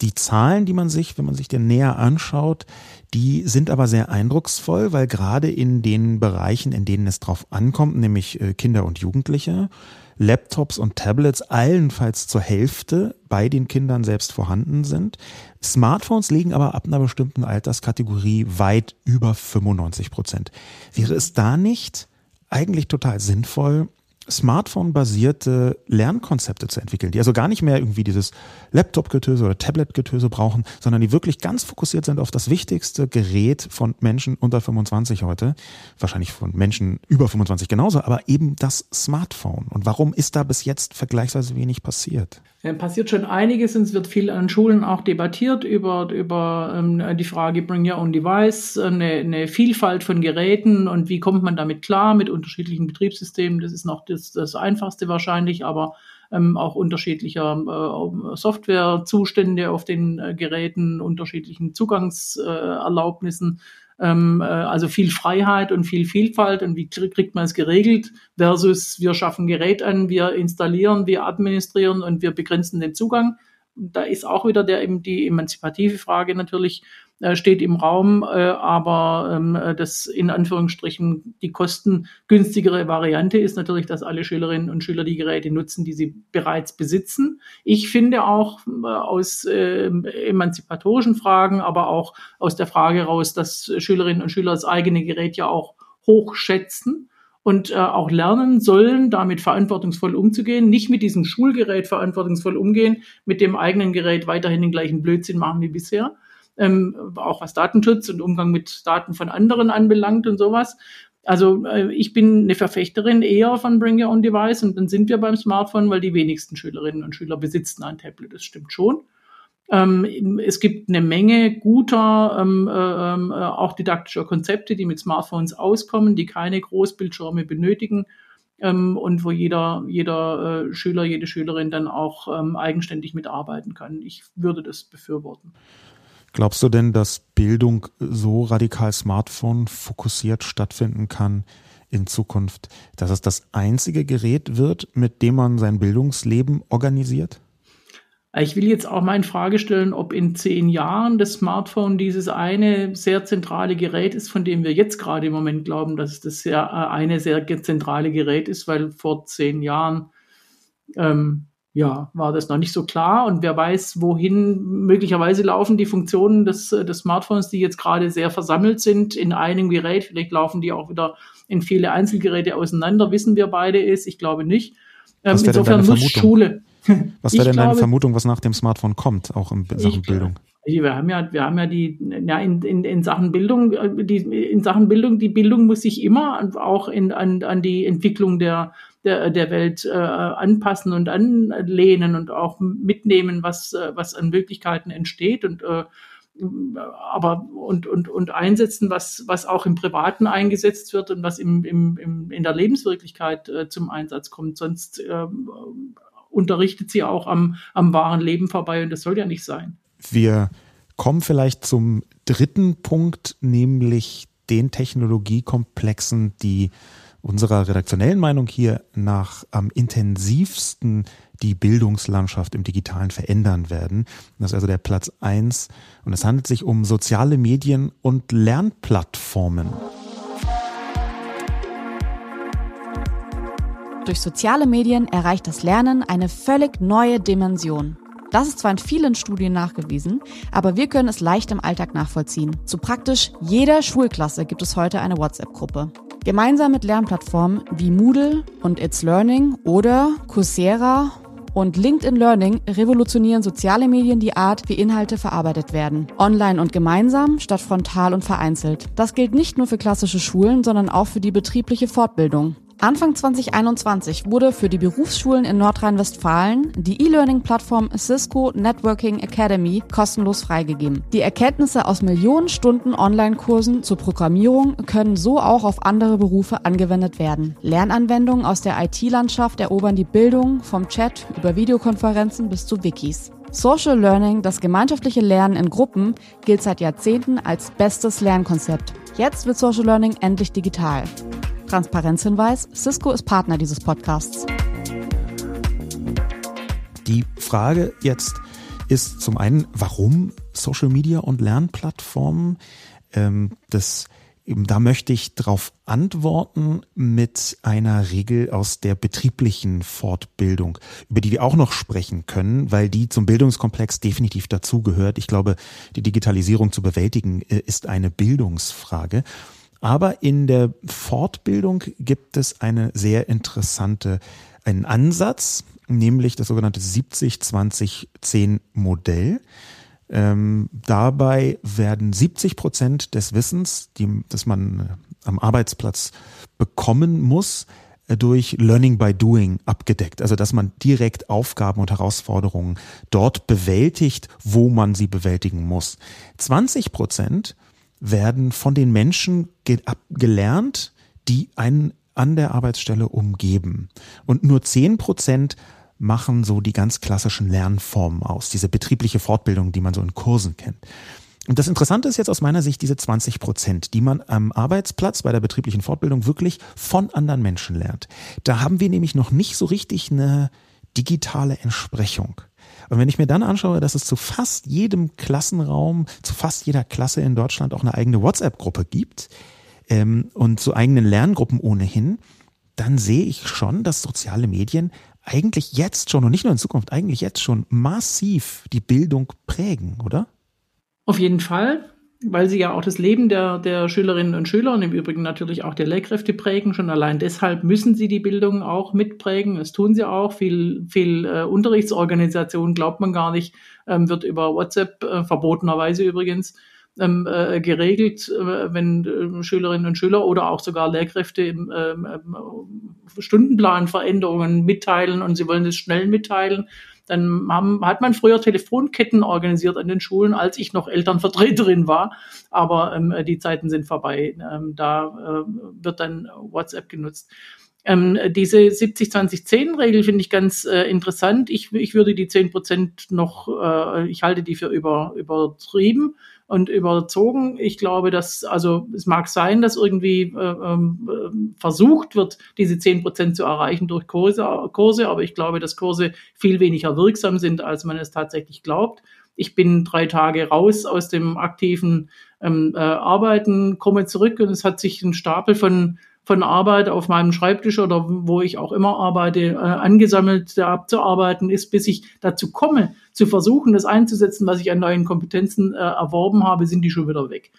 Die Zahlen, die man sich, wenn man sich den näher anschaut, die sind aber sehr eindrucksvoll, weil gerade in den Bereichen, in denen es drauf ankommt, nämlich äh, Kinder und Jugendliche, Laptops und Tablets allenfalls zur Hälfte bei den Kindern selbst vorhanden sind. Smartphones liegen aber ab einer bestimmten Alterskategorie weit über 95 Prozent. Wäre es da nicht eigentlich total sinnvoll, Smartphone-basierte Lernkonzepte zu entwickeln, die also gar nicht mehr irgendwie dieses Laptop-Getöse oder Tablet-Getöse brauchen, sondern die wirklich ganz fokussiert sind auf das wichtigste Gerät von Menschen unter 25 heute, wahrscheinlich von Menschen über 25 genauso, aber eben das Smartphone. Und warum ist da bis jetzt vergleichsweise wenig passiert? Ja, passiert schon einiges und es wird viel an Schulen auch debattiert über, über ähm, die Frage Bring Your Own Device, eine, eine Vielfalt von Geräten und wie kommt man damit klar mit unterschiedlichen Betriebssystemen. Das ist noch das, das Einfachste wahrscheinlich, aber ähm, auch unterschiedlicher äh, Softwarezustände auf den äh, Geräten, unterschiedlichen Zugangserlaubnissen. Äh, ähm, äh, also viel Freiheit und viel Vielfalt und wie kriegt man es geregelt versus wir schaffen Gerät an, wir installieren, wir administrieren und wir begrenzen den Zugang. Da ist auch wieder der eben die emanzipative Frage natürlich, äh, steht im Raum, äh, aber ähm, äh, das in Anführungsstrichen die kostengünstigere Variante ist natürlich, dass alle Schülerinnen und Schüler die Geräte nutzen, die sie bereits besitzen. Ich finde auch äh, aus äh, emanzipatorischen Fragen, aber auch aus der Frage raus, dass Schülerinnen und Schüler das eigene Gerät ja auch hochschätzen und äh, auch lernen sollen, damit verantwortungsvoll umzugehen, nicht mit diesem Schulgerät verantwortungsvoll umgehen, mit dem eigenen Gerät weiterhin den gleichen Blödsinn machen wie bisher, ähm, auch was Datenschutz und Umgang mit Daten von anderen anbelangt und sowas. Also äh, ich bin eine Verfechterin eher von Bring Your Own Device und dann sind wir beim Smartphone, weil die wenigsten Schülerinnen und Schüler besitzen ein Tablet. Das stimmt schon. Ähm, es gibt eine Menge guter, ähm, äh, ähm, auch didaktischer Konzepte, die mit Smartphones auskommen, die keine Großbildschirme benötigen ähm, und wo jeder, jeder äh, Schüler, jede Schülerin dann auch ähm, eigenständig mitarbeiten kann. Ich würde das befürworten. Glaubst du denn, dass Bildung so radikal Smartphone fokussiert stattfinden kann in Zukunft, dass es das einzige Gerät wird, mit dem man sein Bildungsleben organisiert? Ich will jetzt auch mal in Frage stellen, ob in zehn Jahren das Smartphone dieses eine sehr zentrale Gerät ist, von dem wir jetzt gerade im Moment glauben, dass das ja äh, eine sehr zentrale Gerät ist, weil vor zehn Jahren ähm, ja, war das noch nicht so klar und wer weiß, wohin möglicherweise laufen die Funktionen des, des Smartphones, die jetzt gerade sehr versammelt sind in einem Gerät. Vielleicht laufen die auch wieder in viele Einzelgeräte auseinander, wissen wir beide ist. Ich glaube nicht. Ähm, insofern muss Schule. Was wäre denn deine Vermutung, was nach dem Smartphone kommt, auch in Sachen ich, Bildung? Wir haben ja, wir haben ja die, ja, in, in, in Sachen Bildung, äh, die, in Sachen Bildung, die Bildung muss sich immer auch in, an, an die Entwicklung der, der, der Welt äh, anpassen und anlehnen und auch mitnehmen, was, äh, was an Möglichkeiten entsteht und äh, aber und, und, und einsetzen, was, was auch im Privaten eingesetzt wird und was im, im, im, in der Lebenswirklichkeit äh, zum Einsatz kommt. Sonst äh, unterrichtet sie auch am, am wahren Leben vorbei und das soll ja nicht sein. Wir kommen vielleicht zum dritten Punkt, nämlich den Technologiekomplexen, die unserer redaktionellen Meinung hier nach am intensivsten die Bildungslandschaft im Digitalen verändern werden. Das ist also der Platz eins und es handelt sich um soziale Medien und Lernplattformen. Durch soziale Medien erreicht das Lernen eine völlig neue Dimension. Das ist zwar in vielen Studien nachgewiesen, aber wir können es leicht im Alltag nachvollziehen. Zu praktisch jeder Schulklasse gibt es heute eine WhatsApp-Gruppe. Gemeinsam mit Lernplattformen wie Moodle und It's Learning oder Coursera und LinkedIn Learning revolutionieren soziale Medien die Art, wie Inhalte verarbeitet werden. Online und gemeinsam statt frontal und vereinzelt. Das gilt nicht nur für klassische Schulen, sondern auch für die betriebliche Fortbildung. Anfang 2021 wurde für die Berufsschulen in Nordrhein-Westfalen die E-Learning-Plattform Cisco Networking Academy kostenlos freigegeben. Die Erkenntnisse aus Millionen Stunden Online-Kursen zur Programmierung können so auch auf andere Berufe angewendet werden. Lernanwendungen aus der IT-Landschaft erobern die Bildung vom Chat über Videokonferenzen bis zu Wikis. Social Learning, das gemeinschaftliche Lernen in Gruppen, gilt seit Jahrzehnten als bestes Lernkonzept. Jetzt wird Social Learning endlich digital. Transparenzhinweis, Cisco ist Partner dieses Podcasts. Die Frage jetzt ist zum einen, warum Social Media und Lernplattformen? Ähm, das da möchte ich darauf antworten mit einer Regel aus der betrieblichen Fortbildung, über die wir auch noch sprechen können, weil die zum Bildungskomplex definitiv dazugehört. Ich glaube, die Digitalisierung zu bewältigen äh, ist eine Bildungsfrage. Aber in der Fortbildung gibt es eine sehr interessante, einen Ansatz, nämlich das sogenannte 70-20-10 Modell. Ähm, dabei werden 70 Prozent des Wissens, die, das man äh, am Arbeitsplatz bekommen muss, äh, durch Learning by Doing abgedeckt. Also dass man direkt Aufgaben und Herausforderungen dort bewältigt, wo man sie bewältigen muss. 20 Prozent werden von den Menschen ge gelernt, die einen an der Arbeitsstelle umgeben. Und nur zehn Prozent machen so die ganz klassischen Lernformen aus, diese betriebliche Fortbildung, die man so in Kursen kennt. Und das Interessante ist jetzt aus meiner Sicht diese 20 Prozent, die man am Arbeitsplatz bei der betrieblichen Fortbildung wirklich von anderen Menschen lernt. Da haben wir nämlich noch nicht so richtig eine digitale Entsprechung. Und wenn ich mir dann anschaue, dass es zu fast jedem Klassenraum, zu fast jeder Klasse in Deutschland auch eine eigene WhatsApp-Gruppe gibt ähm, und zu eigenen Lerngruppen ohnehin, dann sehe ich schon, dass soziale Medien eigentlich jetzt schon und nicht nur in Zukunft, eigentlich jetzt schon massiv die Bildung prägen, oder? Auf jeden Fall weil sie ja auch das Leben der, der Schülerinnen und Schüler und im Übrigen natürlich auch der Lehrkräfte prägen. Schon allein deshalb müssen sie die Bildung auch mitprägen. Das tun sie auch. Viel, viel äh, Unterrichtsorganisation glaubt man gar nicht, ähm, wird über WhatsApp, äh, verbotenerweise übrigens, ähm, äh, geregelt, äh, wenn äh, Schülerinnen und Schüler oder auch sogar Lehrkräfte im ähm, äh, Stundenplanveränderungen mitteilen und sie wollen das schnell mitteilen dann hat man früher Telefonketten organisiert an den Schulen, als ich noch Elternvertreterin war. Aber ähm, die Zeiten sind vorbei. Ähm, da äh, wird dann WhatsApp genutzt. Ähm, diese 70-20-10-Regel finde ich ganz äh, interessant. Ich, ich würde die 10 Prozent noch, äh, ich halte die für über, übertrieben und überzogen. Ich glaube, dass, also es mag sein, dass irgendwie äh, äh, versucht wird, diese zehn Prozent zu erreichen durch Kurse, Kurse, aber ich glaube, dass Kurse viel weniger wirksam sind, als man es tatsächlich glaubt. Ich bin drei Tage raus aus dem aktiven ähm, äh, Arbeiten, komme zurück und es hat sich ein Stapel von von Arbeit auf meinem Schreibtisch oder wo ich auch immer arbeite, äh, angesammelt abzuarbeiten ist, bis ich dazu komme, zu versuchen, das einzusetzen, was ich an neuen Kompetenzen äh, erworben habe, sind die schon wieder weg.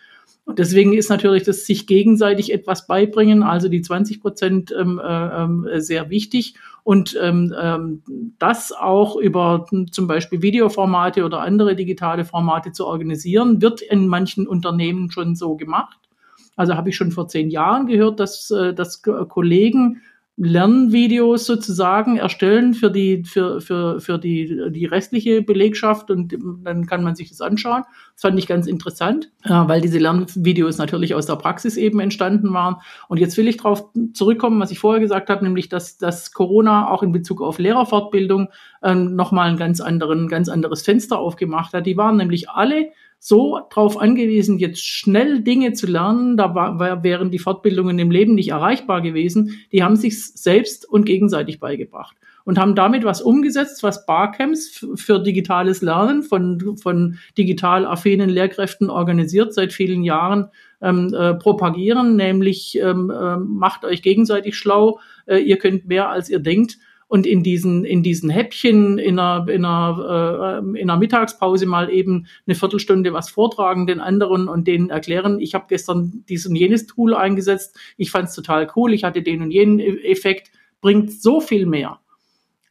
Und deswegen ist natürlich das sich gegenseitig etwas beibringen, also die 20 Prozent ähm, äh, ähm, sehr wichtig und ähm, ähm, das auch über zum Beispiel Videoformate oder andere digitale Formate zu organisieren, wird in manchen Unternehmen schon so gemacht. Also habe ich schon vor zehn Jahren gehört, dass, äh, dass Kollegen Lernvideos sozusagen erstellen für die, für, für, für die, die restliche Belegschaft und dann kann man sich das anschauen. Das fand ich ganz interessant, weil diese Lernvideos natürlich aus der Praxis eben entstanden waren. Und jetzt will ich darauf zurückkommen, was ich vorher gesagt habe, nämlich, dass, dass Corona auch in Bezug auf Lehrerfortbildung ähm, nochmal ein ganz anderen, ganz anderes Fenster aufgemacht hat. Die waren nämlich alle so darauf angewiesen, jetzt schnell Dinge zu lernen, da war, wären die Fortbildungen im Leben nicht erreichbar gewesen, die haben sich selbst und gegenseitig beigebracht und haben damit was umgesetzt, was Barcamps für digitales Lernen von, von digital affinen Lehrkräften organisiert seit vielen Jahren ähm, äh, propagieren, nämlich ähm, äh, macht euch gegenseitig schlau, äh, ihr könnt mehr als ihr denkt und in diesen, in diesen Häppchen in einer, in, einer, äh, in einer Mittagspause mal eben eine Viertelstunde was vortragen den anderen und denen erklären, ich habe gestern dies und jenes Tool eingesetzt, ich fand es total cool, ich hatte den und jenen e-, Effekt, bringt so viel mehr,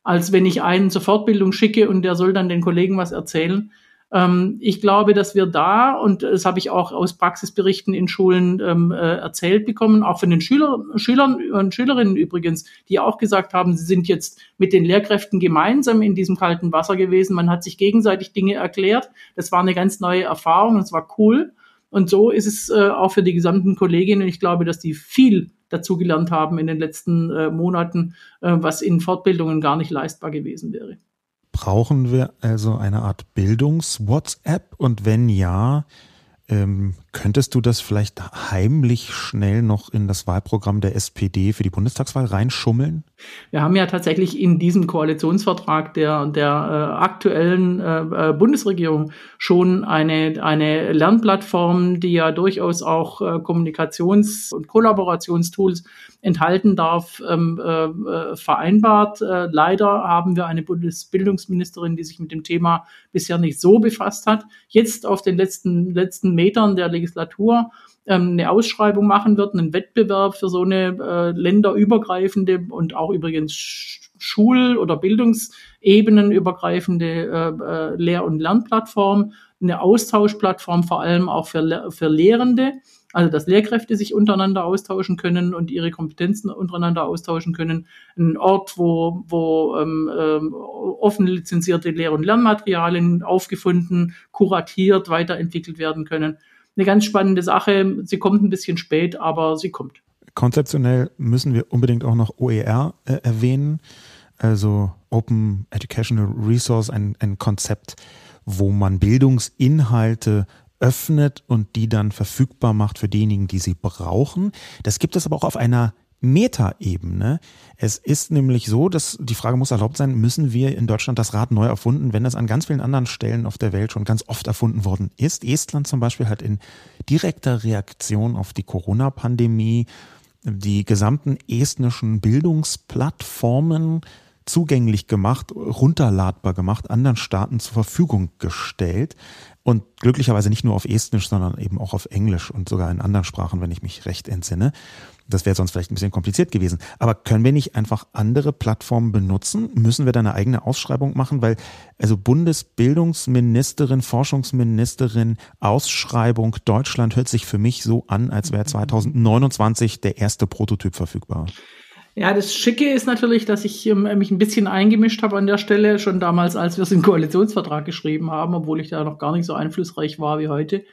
als wenn ich einen zur Fortbildung schicke und der soll dann den Kollegen was erzählen. Ähm, ich glaube, dass wir da, und das habe ich auch aus Praxisberichten in Schulen ähm, äh, erzählt bekommen, auch von den Schüler, Schülern und Schülerinnen übrigens, die auch gesagt haben, sie sind jetzt mit den Lehrkräften gemeinsam in diesem kalten Wasser gewesen. Man hat sich gegenseitig Dinge erklärt. Das war eine ganz neue Erfahrung. Das war cool. Und so ist es äh, auch für die gesamten Kolleginnen. Ich glaube, dass die viel dazugelernt haben in den letzten äh, Monaten, äh, was in Fortbildungen gar nicht leistbar gewesen wäre. Brauchen wir also eine Art Bildungs-WhatsApp? Und wenn ja, ähm, könntest du das vielleicht heimlich schnell noch in das Wahlprogramm der SPD für die Bundestagswahl reinschummeln? Wir haben ja tatsächlich in diesem Koalitionsvertrag der, der äh, aktuellen äh, äh Bundesregierung schon eine, eine Lernplattform, die ja durchaus auch äh, Kommunikations- und Kollaborationstools enthalten darf, ähm, äh, äh, vereinbart. Leider haben wir eine Bundesbildungsministerin, die sich mit dem Thema bisher nicht so befasst hat. Jetzt auf den letzten, letzten Metern der Legislatur ähm, eine Ausschreibung machen wird, einen Wettbewerb für so eine äh, länderübergreifende und auch übrigens Schul- oder Bildungsebenenübergreifende äh, äh, Lehr- und Lernplattform, eine Austauschplattform vor allem auch für, für Lehrende, also dass Lehrkräfte sich untereinander austauschen können und ihre Kompetenzen untereinander austauschen können. Ein Ort, wo, wo ähm, ähm, offen lizenzierte Lehr- und Lernmaterialien aufgefunden, kuratiert, weiterentwickelt werden können. Eine ganz spannende Sache. Sie kommt ein bisschen spät, aber sie kommt. Konzeptionell müssen wir unbedingt auch noch OER äh, erwähnen, also Open Educational Resource, ein, ein Konzept, wo man Bildungsinhalte öffnet und die dann verfügbar macht für diejenigen, die sie brauchen. Das gibt es aber auch auf einer Metaebene. Es ist nämlich so, dass die Frage muss erlaubt sein, müssen wir in Deutschland das Rad neu erfunden, wenn das an ganz vielen anderen Stellen auf der Welt schon ganz oft erfunden worden ist. Estland zum Beispiel hat in direkter Reaktion auf die Corona-Pandemie die gesamten estnischen Bildungsplattformen zugänglich gemacht, runterladbar gemacht, anderen Staaten zur Verfügung gestellt. Und glücklicherweise nicht nur auf Estnisch, sondern eben auch auf Englisch und sogar in anderen Sprachen, wenn ich mich recht entsinne. Das wäre sonst vielleicht ein bisschen kompliziert gewesen. Aber können wir nicht einfach andere Plattformen benutzen? Müssen wir da eine eigene Ausschreibung machen? Weil also Bundesbildungsministerin, Forschungsministerin, Ausschreibung Deutschland hört sich für mich so an, als wäre 2029 der erste Prototyp verfügbar. Ja, das Schicke ist natürlich, dass ich ähm, mich ein bisschen eingemischt habe an der Stelle, schon damals, als wir es im Koalitionsvertrag geschrieben haben, obwohl ich da noch gar nicht so einflussreich war wie heute.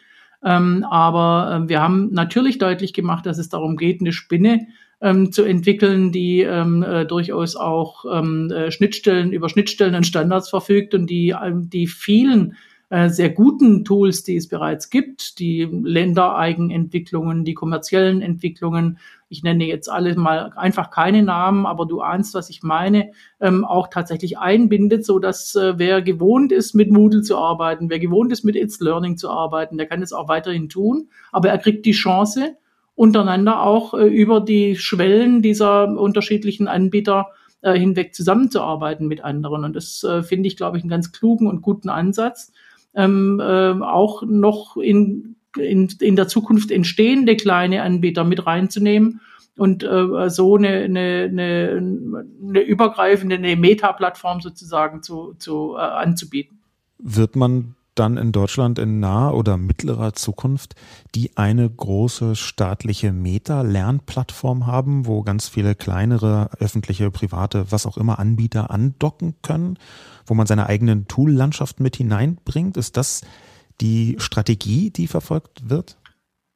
Ähm, aber äh, wir haben natürlich deutlich gemacht, dass es darum geht, eine Spinne ähm, zu entwickeln, die ähm, äh, durchaus auch ähm, äh, Schnittstellen über Schnittstellen und Standards verfügt und die, ähm, die vielen sehr guten Tools, die es bereits gibt, die Ländereigenentwicklungen, die kommerziellen Entwicklungen. Ich nenne jetzt alle mal einfach keine Namen, aber du ahnst, was ich meine, ähm, auch tatsächlich einbindet, so dass äh, wer gewohnt ist, mit Moodle zu arbeiten, wer gewohnt ist, mit It's Learning zu arbeiten, der kann es auch weiterhin tun, aber er kriegt die Chance, untereinander auch äh, über die Schwellen dieser unterschiedlichen Anbieter äh, hinweg zusammenzuarbeiten mit anderen. Und das äh, finde ich, glaube ich, einen ganz klugen und guten Ansatz. Ähm, äh, auch noch in, in, in der Zukunft entstehende kleine Anbieter mit reinzunehmen und äh, so eine, eine, eine, eine übergreifende, eine Meta-Plattform sozusagen zu, zu äh, anzubieten. Wird man dann in Deutschland in naher oder mittlerer Zukunft die eine große staatliche Meta-Lernplattform haben, wo ganz viele kleinere öffentliche, private, was auch immer Anbieter andocken können, wo man seine eigenen Tool-Landschaft mit hineinbringt? Ist das die Strategie, die verfolgt wird?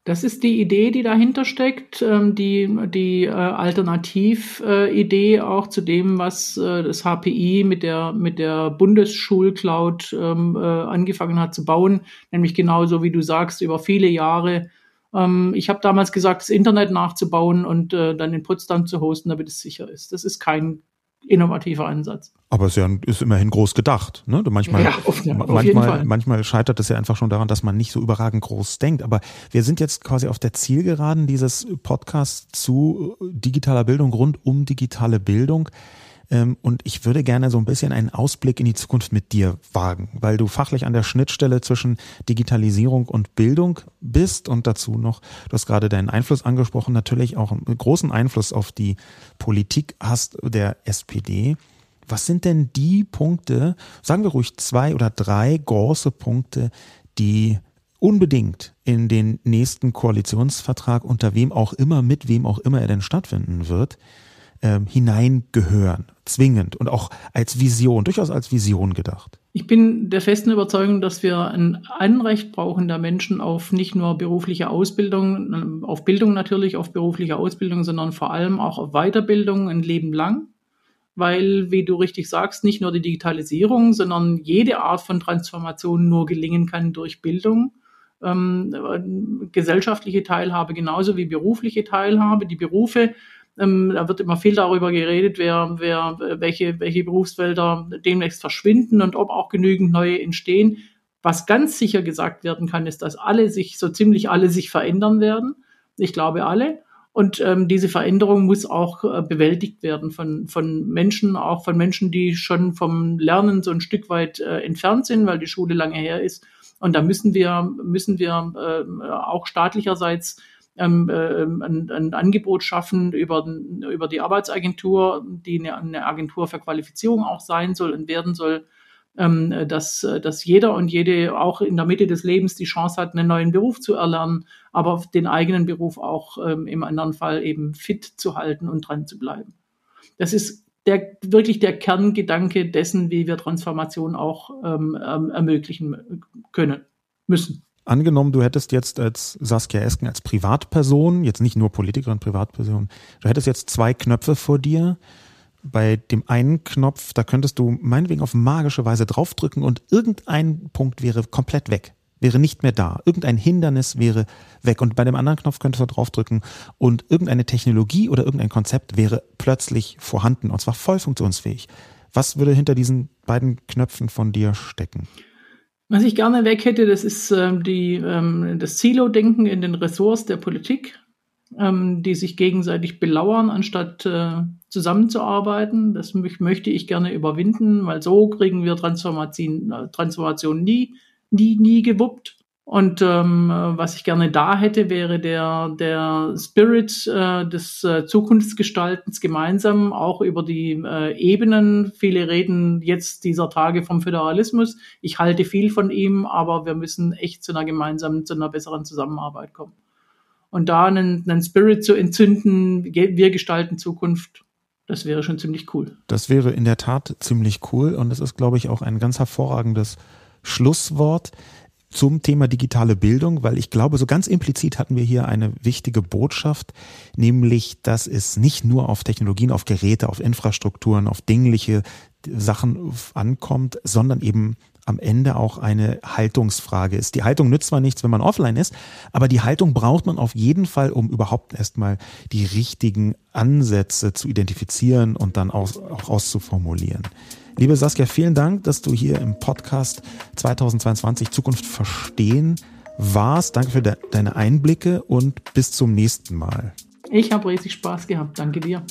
Das ist die Idee, die dahinter steckt, ähm, die, die äh, Alternatividee auch zu dem, was äh, das HPI mit der, mit der Bundesschulcloud ähm, äh, angefangen hat zu bauen, nämlich genauso wie du sagst, über viele Jahre. Ähm, ich habe damals gesagt, das Internet nachzubauen und dann in Potsdam zu hosten, damit es sicher ist. Das ist kein innovativer Ansatz. Aber es ist immerhin groß gedacht. Ne? Manchmal, ja, auf, ja, manchmal, manchmal scheitert es ja einfach schon daran, dass man nicht so überragend groß denkt. Aber wir sind jetzt quasi auf der Zielgeraden dieses Podcasts zu digitaler Bildung, rund um digitale Bildung. Ähm, und ich würde gerne so ein bisschen einen Ausblick in die Zukunft mit dir wagen, weil du fachlich an der Schnittstelle zwischen Digitalisierung und Bildung bist und dazu noch, du hast gerade deinen Einfluss angesprochen, natürlich auch einen großen Einfluss auf die Politik hast der SPD. Was sind denn die Punkte, sagen wir ruhig zwei oder drei große Punkte, die unbedingt in den nächsten Koalitionsvertrag, unter wem auch immer, mit wem auch immer er denn stattfinden wird, ähm, hineingehören, zwingend und auch als Vision, durchaus als Vision gedacht. Ich bin der festen Überzeugung, dass wir ein Anrecht brauchen der Menschen auf nicht nur berufliche Ausbildung, auf Bildung natürlich, auf berufliche Ausbildung, sondern vor allem auch auf Weiterbildung ein Leben lang. Weil, wie du richtig sagst, nicht nur die Digitalisierung, sondern jede Art von Transformation nur gelingen kann durch Bildung. Ähm, gesellschaftliche Teilhabe genauso wie berufliche Teilhabe. Die Berufe ähm, da wird immer viel darüber geredet, wer, wer, welche, welche Berufsfelder demnächst verschwinden und ob auch genügend neue entstehen. Was ganz sicher gesagt werden kann, ist, dass alle sich, so ziemlich alle sich verändern werden. Ich glaube alle. Und ähm, diese Veränderung muss auch äh, bewältigt werden von, von Menschen, auch von Menschen, die schon vom Lernen so ein Stück weit äh, entfernt sind, weil die Schule lange her ist. Und da müssen wir, müssen wir äh, auch staatlicherseits ähm, äh, ein, ein, Angebot schaffen über, über die Arbeitsagentur, die eine, eine, Agentur für Qualifizierung auch sein soll und werden soll, ähm, dass, dass jeder und jede auch in der Mitte des Lebens die Chance hat, einen neuen Beruf zu erlernen, aber den eigenen Beruf auch ähm, im anderen Fall eben fit zu halten und dran zu bleiben. Das ist der, wirklich der Kerngedanke dessen, wie wir Transformation auch ähm, ermöglichen können müssen. Angenommen, du hättest jetzt als Saskia Esken als Privatperson, jetzt nicht nur Politikerin, Privatperson, du hättest jetzt zwei Knöpfe vor dir. Bei dem einen Knopf, da könntest du meinetwegen auf magische Weise draufdrücken und irgendein Punkt wäre komplett weg, wäre nicht mehr da. Irgendein Hindernis wäre weg. Und bei dem anderen Knopf könntest du draufdrücken und irgendeine Technologie oder irgendein Konzept wäre plötzlich vorhanden und zwar voll funktionsfähig. Was würde hinter diesen beiden Knöpfen von dir stecken? Was ich gerne weg hätte, das ist ähm, die, ähm, das Silo-Denken in den Ressorts der Politik, ähm, die sich gegenseitig belauern, anstatt äh, zusammenzuarbeiten. Das möchte ich gerne überwinden, weil so kriegen wir Transformation, äh, Transformation nie, nie, nie gewuppt. Und ähm, was ich gerne da hätte, wäre der, der Spirit äh, des äh, Zukunftsgestaltens gemeinsam, auch über die äh, Ebenen. Viele reden jetzt dieser Tage vom Föderalismus. Ich halte viel von ihm, aber wir müssen echt zu einer gemeinsamen, zu einer besseren Zusammenarbeit kommen. Und da einen, einen Spirit zu entzünden, wir gestalten Zukunft, das wäre schon ziemlich cool. Das wäre in der Tat ziemlich cool und das ist, glaube ich, auch ein ganz hervorragendes Schlusswort zum Thema digitale Bildung, weil ich glaube, so ganz implizit hatten wir hier eine wichtige Botschaft, nämlich, dass es nicht nur auf Technologien, auf Geräte, auf Infrastrukturen, auf dingliche Sachen ankommt, sondern eben am Ende auch eine Haltungsfrage ist. Die Haltung nützt zwar nichts, wenn man offline ist, aber die Haltung braucht man auf jeden Fall, um überhaupt erstmal die richtigen Ansätze zu identifizieren und dann auch, auch auszuformulieren. Liebe Saskia, vielen Dank, dass du hier im Podcast 2022 Zukunft verstehen war's. Danke für de deine Einblicke und bis zum nächsten Mal. Ich habe riesig Spaß gehabt. Danke dir.